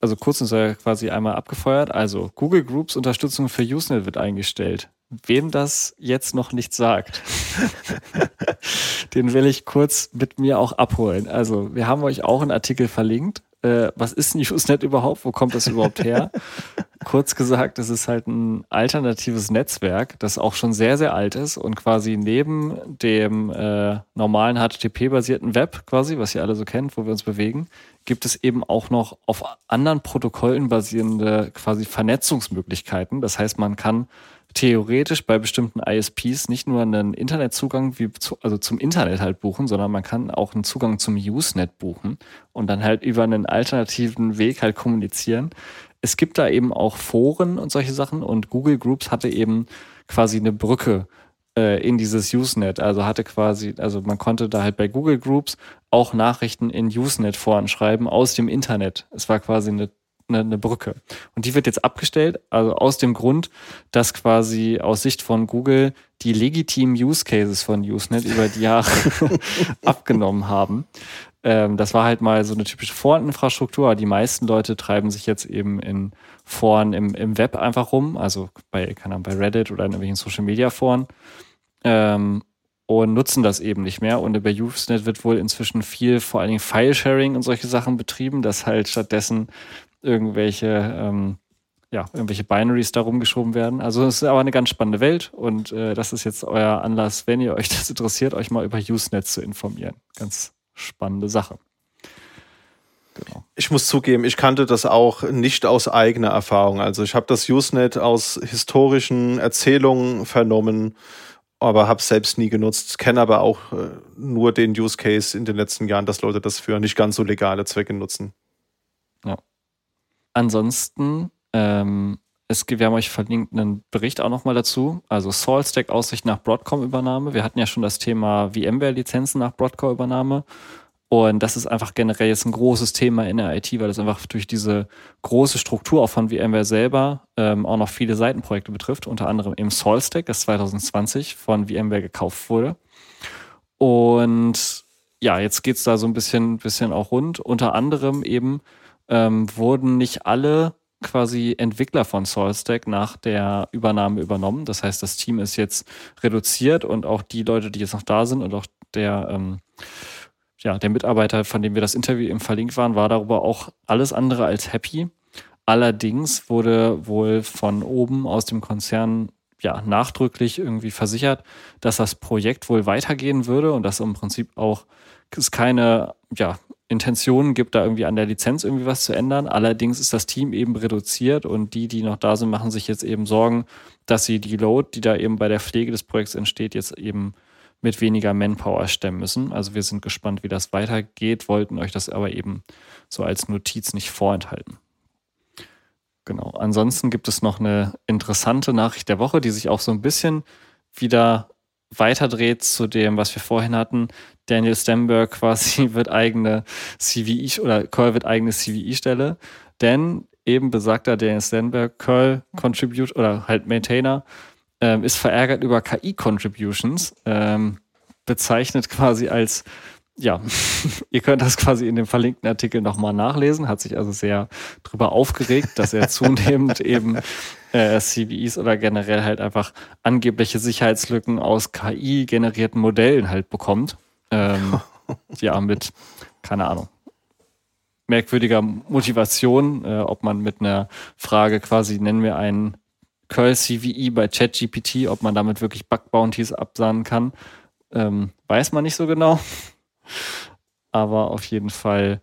also Kurznews ja quasi einmal abgefeuert. Also Google Groups Unterstützung für Usenet wird eingestellt. Wem das jetzt noch nicht sagt, den will ich kurz mit mir auch abholen. Also, wir haben euch auch einen Artikel verlinkt. Äh, was ist ein Usenet überhaupt? Wo kommt das überhaupt her? Kurz gesagt, es ist halt ein alternatives Netzwerk, das auch schon sehr, sehr alt ist und quasi neben dem äh, normalen HTTP-basierten Web, quasi, was ihr alle so kennt, wo wir uns bewegen, gibt es eben auch noch auf anderen Protokollen basierende quasi Vernetzungsmöglichkeiten. Das heißt, man kann theoretisch bei bestimmten ISPs nicht nur einen Internetzugang wie zu, also zum Internet halt buchen, sondern man kann auch einen Zugang zum Usenet buchen und dann halt über einen alternativen Weg halt kommunizieren. Es gibt da eben auch Foren und solche Sachen und Google Groups hatte eben quasi eine Brücke äh, in dieses Usenet. Also hatte quasi, also man konnte da halt bei Google Groups auch Nachrichten in Usenet-Foren schreiben aus dem Internet. Es war quasi eine eine, eine Brücke. Und die wird jetzt abgestellt, also aus dem Grund, dass quasi aus Sicht von Google die legitimen Use Cases von Usenet über die Jahre abgenommen haben. Ähm, das war halt mal so eine typische Foreninfrastruktur. Die meisten Leute treiben sich jetzt eben in Foren im, im Web einfach rum, also bei, keine Ahnung, bei Reddit oder in irgendwelchen Social Media Foren. Ähm, und nutzen das eben nicht mehr. Und über Usenet wird wohl inzwischen viel, vor allen Dingen File-Sharing und solche Sachen betrieben, dass halt stattdessen irgendwelche, ähm, ja, irgendwelche Binaries da rumgeschoben werden. Also es ist aber eine ganz spannende Welt und äh, das ist jetzt euer Anlass, wenn ihr euch das interessiert, euch mal über Usenet zu informieren. Ganz spannende Sache. Genau. Ich muss zugeben, ich kannte das auch nicht aus eigener Erfahrung. Also ich habe das Usenet aus historischen Erzählungen vernommen, aber habe es selbst nie genutzt. Kenne aber auch äh, nur den Use Case in den letzten Jahren, dass Leute das für nicht ganz so legale Zwecke nutzen. Ansonsten, ähm, es, wir haben euch verlinkt einen Bericht auch nochmal dazu. Also SaltStack Aussicht nach Broadcom-Übernahme. Wir hatten ja schon das Thema VMware-Lizenzen nach Broadcom-Übernahme. Und das ist einfach generell jetzt ein großes Thema in der IT, weil das einfach durch diese große Struktur auch von VMware selber ähm, auch noch viele Seitenprojekte betrifft, unter anderem eben SaltStack, das 2020 von VMware gekauft wurde. Und ja, jetzt geht's da so ein bisschen, bisschen auch rund. Unter anderem eben ähm, wurden nicht alle quasi Entwickler von SoulStack nach der Übernahme übernommen. Das heißt, das Team ist jetzt reduziert und auch die Leute, die jetzt noch da sind und auch der, ähm, ja, der Mitarbeiter, von dem wir das Interview eben verlinkt waren, war darüber auch alles andere als happy. Allerdings wurde wohl von oben aus dem Konzern ja, nachdrücklich irgendwie versichert, dass das Projekt wohl weitergehen würde und dass im Prinzip auch es keine ja, Intentionen gibt, da irgendwie an der Lizenz irgendwie was zu ändern. Allerdings ist das Team eben reduziert und die, die noch da sind, machen sich jetzt eben Sorgen, dass sie die Load, die da eben bei der Pflege des Projekts entsteht, jetzt eben mit weniger Manpower stemmen müssen. Also wir sind gespannt, wie das weitergeht, wollten euch das aber eben so als Notiz nicht vorenthalten. Genau. Ansonsten gibt es noch eine interessante Nachricht der Woche, die sich auch so ein bisschen wieder weiterdreht zu dem, was wir vorhin hatten. Daniel Stemberg quasi wird eigene CVI oder Curl wird eigene CVI-Stelle, denn eben besagter Daniel Stenberg, Curl Contribute oder halt Maintainer, ähm, ist verärgert über KI-Contributions, ähm, bezeichnet quasi als ja, ihr könnt das quasi in dem verlinkten Artikel nochmal nachlesen, hat sich also sehr drüber aufgeregt, dass er zunehmend eben äh, CVEs oder generell halt einfach angebliche Sicherheitslücken aus KI-generierten Modellen halt bekommt. Ähm, ja, mit, keine Ahnung, merkwürdiger Motivation, äh, ob man mit einer Frage quasi, nennen wir einen Curl CVE bei ChatGPT, ob man damit wirklich Bug Bounties absahnen kann, ähm, weiß man nicht so genau. Aber auf jeden Fall,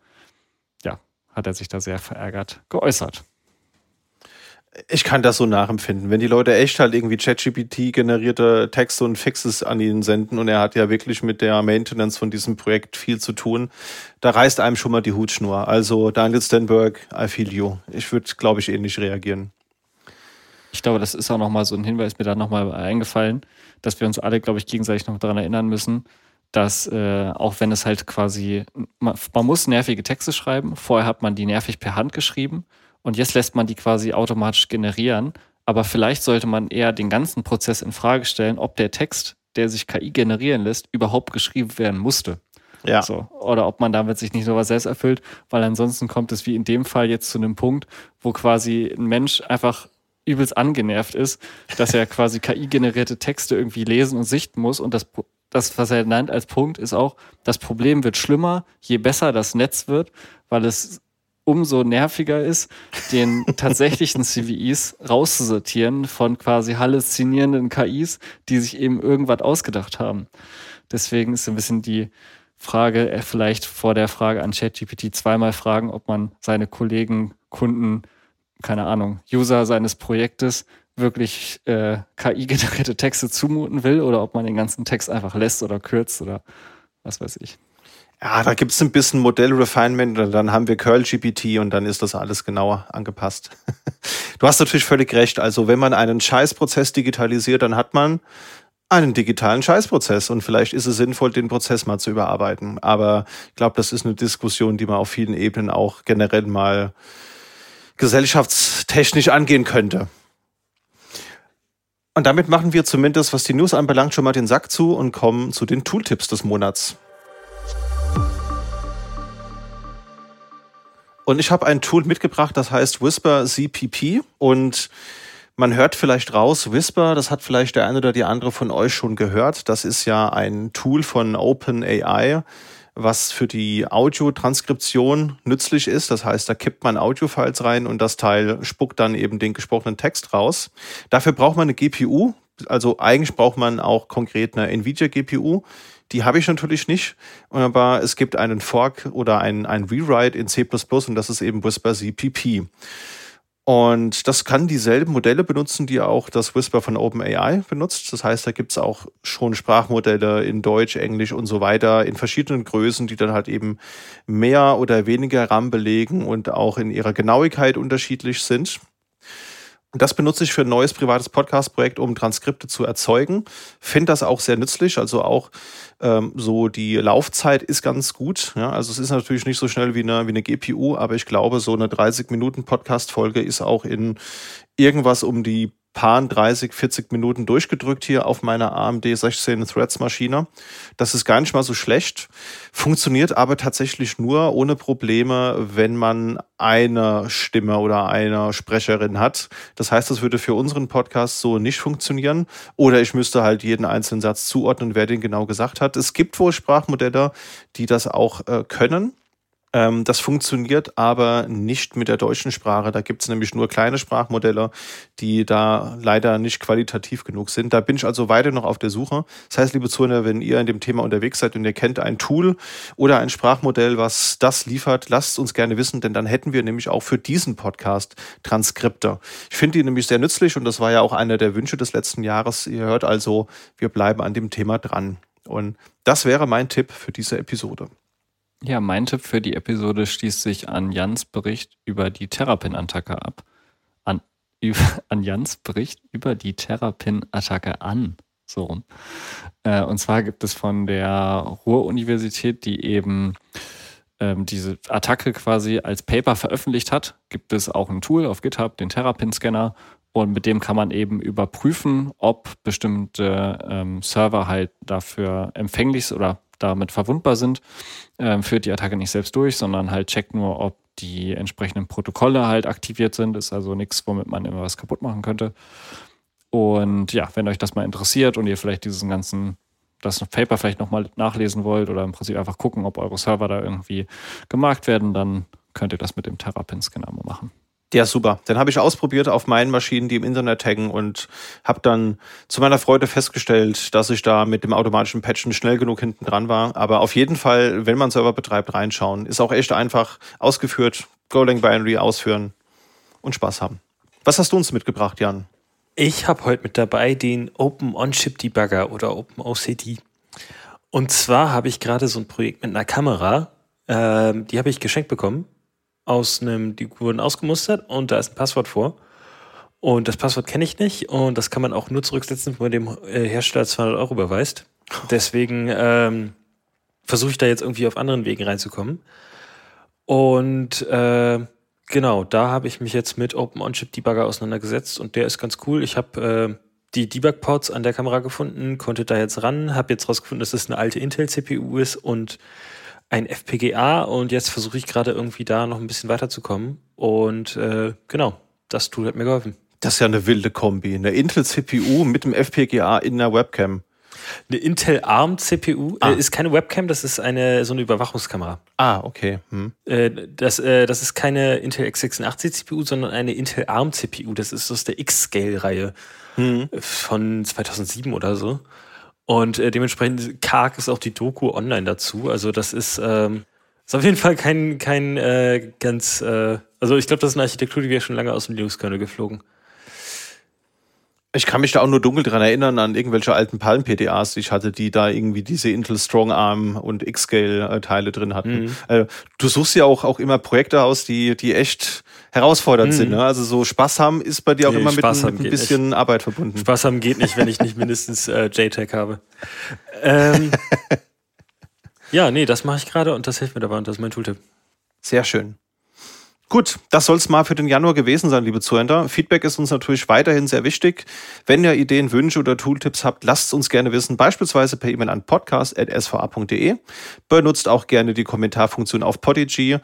ja, hat er sich da sehr verärgert geäußert. Ich kann das so nachempfinden. Wenn die Leute echt halt irgendwie ChatGPT generierte Texte und Fixes an ihn senden und er hat ja wirklich mit der Maintenance von diesem Projekt viel zu tun, da reißt einem schon mal die Hutschnur. Also Daniel Stenberg, I feel you. Ich würde, glaube ich, ähnlich reagieren. Ich glaube, das ist auch nochmal so ein Hinweis, mir da nochmal eingefallen, dass wir uns alle, glaube ich, gegenseitig noch daran erinnern müssen, dass äh, auch wenn es halt quasi, man, man muss nervige Texte schreiben, vorher hat man die nervig per Hand geschrieben und jetzt lässt man die quasi automatisch generieren. Aber vielleicht sollte man eher den ganzen Prozess in Frage stellen, ob der Text, der sich KI generieren lässt, überhaupt geschrieben werden musste. Ja. So. Oder ob man damit sich nicht sowas selbst erfüllt, weil ansonsten kommt es wie in dem Fall jetzt zu einem Punkt, wo quasi ein Mensch einfach übelst angenervt ist, dass er quasi KI-generierte Texte irgendwie lesen und sichten muss. Und das, das, was er nennt als Punkt, ist auch, das Problem wird schlimmer, je besser das Netz wird, weil es umso nerviger ist, den tatsächlichen CVEs rauszusortieren von quasi halluzinierenden KIs, die sich eben irgendwas ausgedacht haben. Deswegen ist ein bisschen die Frage, äh, vielleicht vor der Frage an ChatGPT zweimal fragen, ob man seine Kollegen, Kunden, keine Ahnung, User seines Projektes wirklich äh, KI-generierte Texte zumuten will oder ob man den ganzen Text einfach lässt oder kürzt oder was weiß ich. Ja, da gibt es ein bisschen Modellrefinement und dann haben wir Curl GPT und dann ist das alles genauer angepasst. du hast natürlich völlig recht. Also wenn man einen Scheißprozess digitalisiert, dann hat man einen digitalen Scheißprozess und vielleicht ist es sinnvoll, den Prozess mal zu überarbeiten. Aber ich glaube, das ist eine Diskussion, die man auf vielen Ebenen auch generell mal gesellschaftstechnisch angehen könnte. Und damit machen wir zumindest, was die News anbelangt, schon mal den Sack zu und kommen zu den Tooltips des Monats. Und ich habe ein Tool mitgebracht, das heißt Whisper CPP. Und man hört vielleicht raus, Whisper, das hat vielleicht der eine oder die andere von euch schon gehört. Das ist ja ein Tool von OpenAI, was für die Audiotranskription nützlich ist. Das heißt, da kippt man Audiofiles rein und das Teil spuckt dann eben den gesprochenen Text raus. Dafür braucht man eine GPU. Also eigentlich braucht man auch konkret eine Nvidia GPU. Die habe ich natürlich nicht, aber es gibt einen Fork oder ein, ein Rewrite in C++ und das ist eben Whisper CPP. Und das kann dieselben Modelle benutzen, die auch das Whisper von OpenAI benutzt. Das heißt, da gibt es auch schon Sprachmodelle in Deutsch, Englisch und so weiter in verschiedenen Größen, die dann halt eben mehr oder weniger RAM belegen und auch in ihrer Genauigkeit unterschiedlich sind. Das benutze ich für ein neues privates Podcast-Projekt, um Transkripte zu erzeugen. Finde das auch sehr nützlich. Also auch ähm, so die Laufzeit ist ganz gut. Ja, also es ist natürlich nicht so schnell wie eine, wie eine GPU, aber ich glaube, so eine 30 Minuten Podcast-Folge ist auch in irgendwas um die paar 30, 40 Minuten durchgedrückt hier auf meiner AMD 16 Threads Maschine. Das ist gar nicht mal so schlecht, funktioniert aber tatsächlich nur ohne Probleme, wenn man eine Stimme oder eine Sprecherin hat. Das heißt, das würde für unseren Podcast so nicht funktionieren oder ich müsste halt jeden einzelnen Satz zuordnen, wer den genau gesagt hat. Es gibt wohl Sprachmodelle, die das auch äh, können. Ähm, das funktioniert aber nicht mit der deutschen Sprache. Da gibt es nämlich nur kleine Sprachmodelle, die da leider nicht qualitativ genug sind. Da bin ich also weiter noch auf der Suche. Das heißt, liebe Zuhörer, wenn ihr in dem Thema unterwegs seid und ihr kennt ein Tool oder ein Sprachmodell, was das liefert, lasst uns gerne wissen, denn dann hätten wir nämlich auch für diesen Podcast Transkripte. Ich finde die nämlich sehr nützlich und das war ja auch einer der Wünsche des letzten Jahres. Ihr hört also, wir bleiben an dem Thema dran. Und das wäre mein Tipp für diese Episode. Ja, mein Tipp für die Episode schließt sich an Jans Bericht über die Terrapin-Attacke ab. An, an Jans Bericht über die Terrapin-Attacke an. So rum. Äh, und zwar gibt es von der Ruhr-Universität, die eben ähm, diese Attacke quasi als Paper veröffentlicht hat, gibt es auch ein Tool auf GitHub, den Terrapin-Scanner. Und mit dem kann man eben überprüfen, ob bestimmte ähm, Server halt dafür empfänglich oder damit verwundbar sind, ähm, führt die Attacke nicht selbst durch, sondern halt checkt nur, ob die entsprechenden Protokolle halt aktiviert sind. Ist also nichts, womit man immer was kaputt machen könnte. Und ja, wenn euch das mal interessiert und ihr vielleicht diesen ganzen, das Paper vielleicht nochmal nachlesen wollt oder im Prinzip einfach gucken, ob eure Server da irgendwie gemarkt werden, dann könnt ihr das mit dem Terrapin-Scanner machen. Ja, super. Dann habe ich ausprobiert auf meinen Maschinen, die im Internet taggen und habe dann zu meiner Freude festgestellt, dass ich da mit dem automatischen Patchen schnell genug hinten dran war. Aber auf jeden Fall, wenn man Server betreibt, reinschauen. Ist auch echt einfach ausgeführt. Golang Binary ausführen und Spaß haben. Was hast du uns mitgebracht, Jan? Ich habe heute mit dabei den Open On-Chip Debugger oder Open OCD. Und zwar habe ich gerade so ein Projekt mit einer Kamera, äh, die habe ich geschenkt bekommen aus einem, die wurden ausgemustert und da ist ein Passwort vor. Und das Passwort kenne ich nicht und das kann man auch nur zurücksetzen, wenn man dem äh, Hersteller 200 Euro überweist. Deswegen ähm, versuche ich da jetzt irgendwie auf anderen Wegen reinzukommen. Und äh, genau, da habe ich mich jetzt mit Open On-Chip Debugger auseinandergesetzt und der ist ganz cool. Ich habe äh, die Debug-Ports an der Kamera gefunden, konnte da jetzt ran, habe jetzt rausgefunden, dass es eine alte Intel-CPU ist und ein FPGA und jetzt versuche ich gerade irgendwie da noch ein bisschen weiterzukommen. Und äh, genau, das Tool hat mir geholfen. Das ist ja eine wilde Kombi. Eine Intel-CPU mit dem FPGA in einer Webcam. Eine Intel ARM CPU ah. äh, ist keine Webcam, das ist eine so eine Überwachungskamera. Ah, okay. Hm. Äh, das, äh, das ist keine Intel x86 CPU, sondern eine Intel ARM CPU. Das ist aus der X-Scale-Reihe hm. von 2007 oder so. Und äh, dementsprechend karg ist auch die Doku online dazu. Also das ist, ähm, ist auf jeden Fall kein, kein äh, ganz, äh, also ich glaube, das ist eine Architektur, die wäre schon lange aus dem Linux-Kernel geflogen. Ich kann mich da auch nur dunkel dran erinnern an irgendwelche alten Palm-PDAs, die ich hatte, die da irgendwie diese Intel Strong Arm und X-Scale-Teile drin hatten. Mhm. Äh, du suchst ja auch, auch immer Projekte aus, die, die echt herausfordernd mhm. sind. Ne? Also so Spaß haben ist bei dir auch nee, immer mit, mit, ein bisschen nicht. Arbeit verbunden. Spaß haben geht nicht, wenn ich nicht mindestens äh, JTAG habe. Ähm, ja, nee, das mache ich gerade und das hilft mir dabei und das ist mein Tooltip. Sehr schön. Gut, das soll es mal für den Januar gewesen sein, liebe Zuhörer. Feedback ist uns natürlich weiterhin sehr wichtig. Wenn ihr Ideen, Wünsche oder Tooltips habt, lasst es uns gerne wissen, beispielsweise per E-Mail an podcast.sva.de. Benutzt auch gerne die Kommentarfunktion auf Podigy.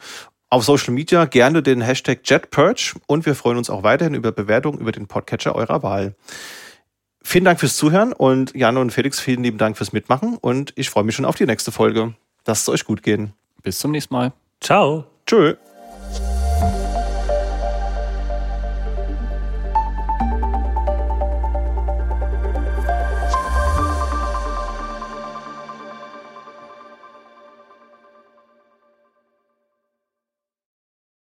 Auf Social Media gerne den Hashtag JetPurge und wir freuen uns auch weiterhin über Bewertungen über den Podcatcher eurer Wahl. Vielen Dank fürs Zuhören und Jan und Felix, vielen lieben Dank fürs Mitmachen und ich freue mich schon auf die nächste Folge. Lasst es euch gut gehen. Bis zum nächsten Mal. Ciao. Tschö.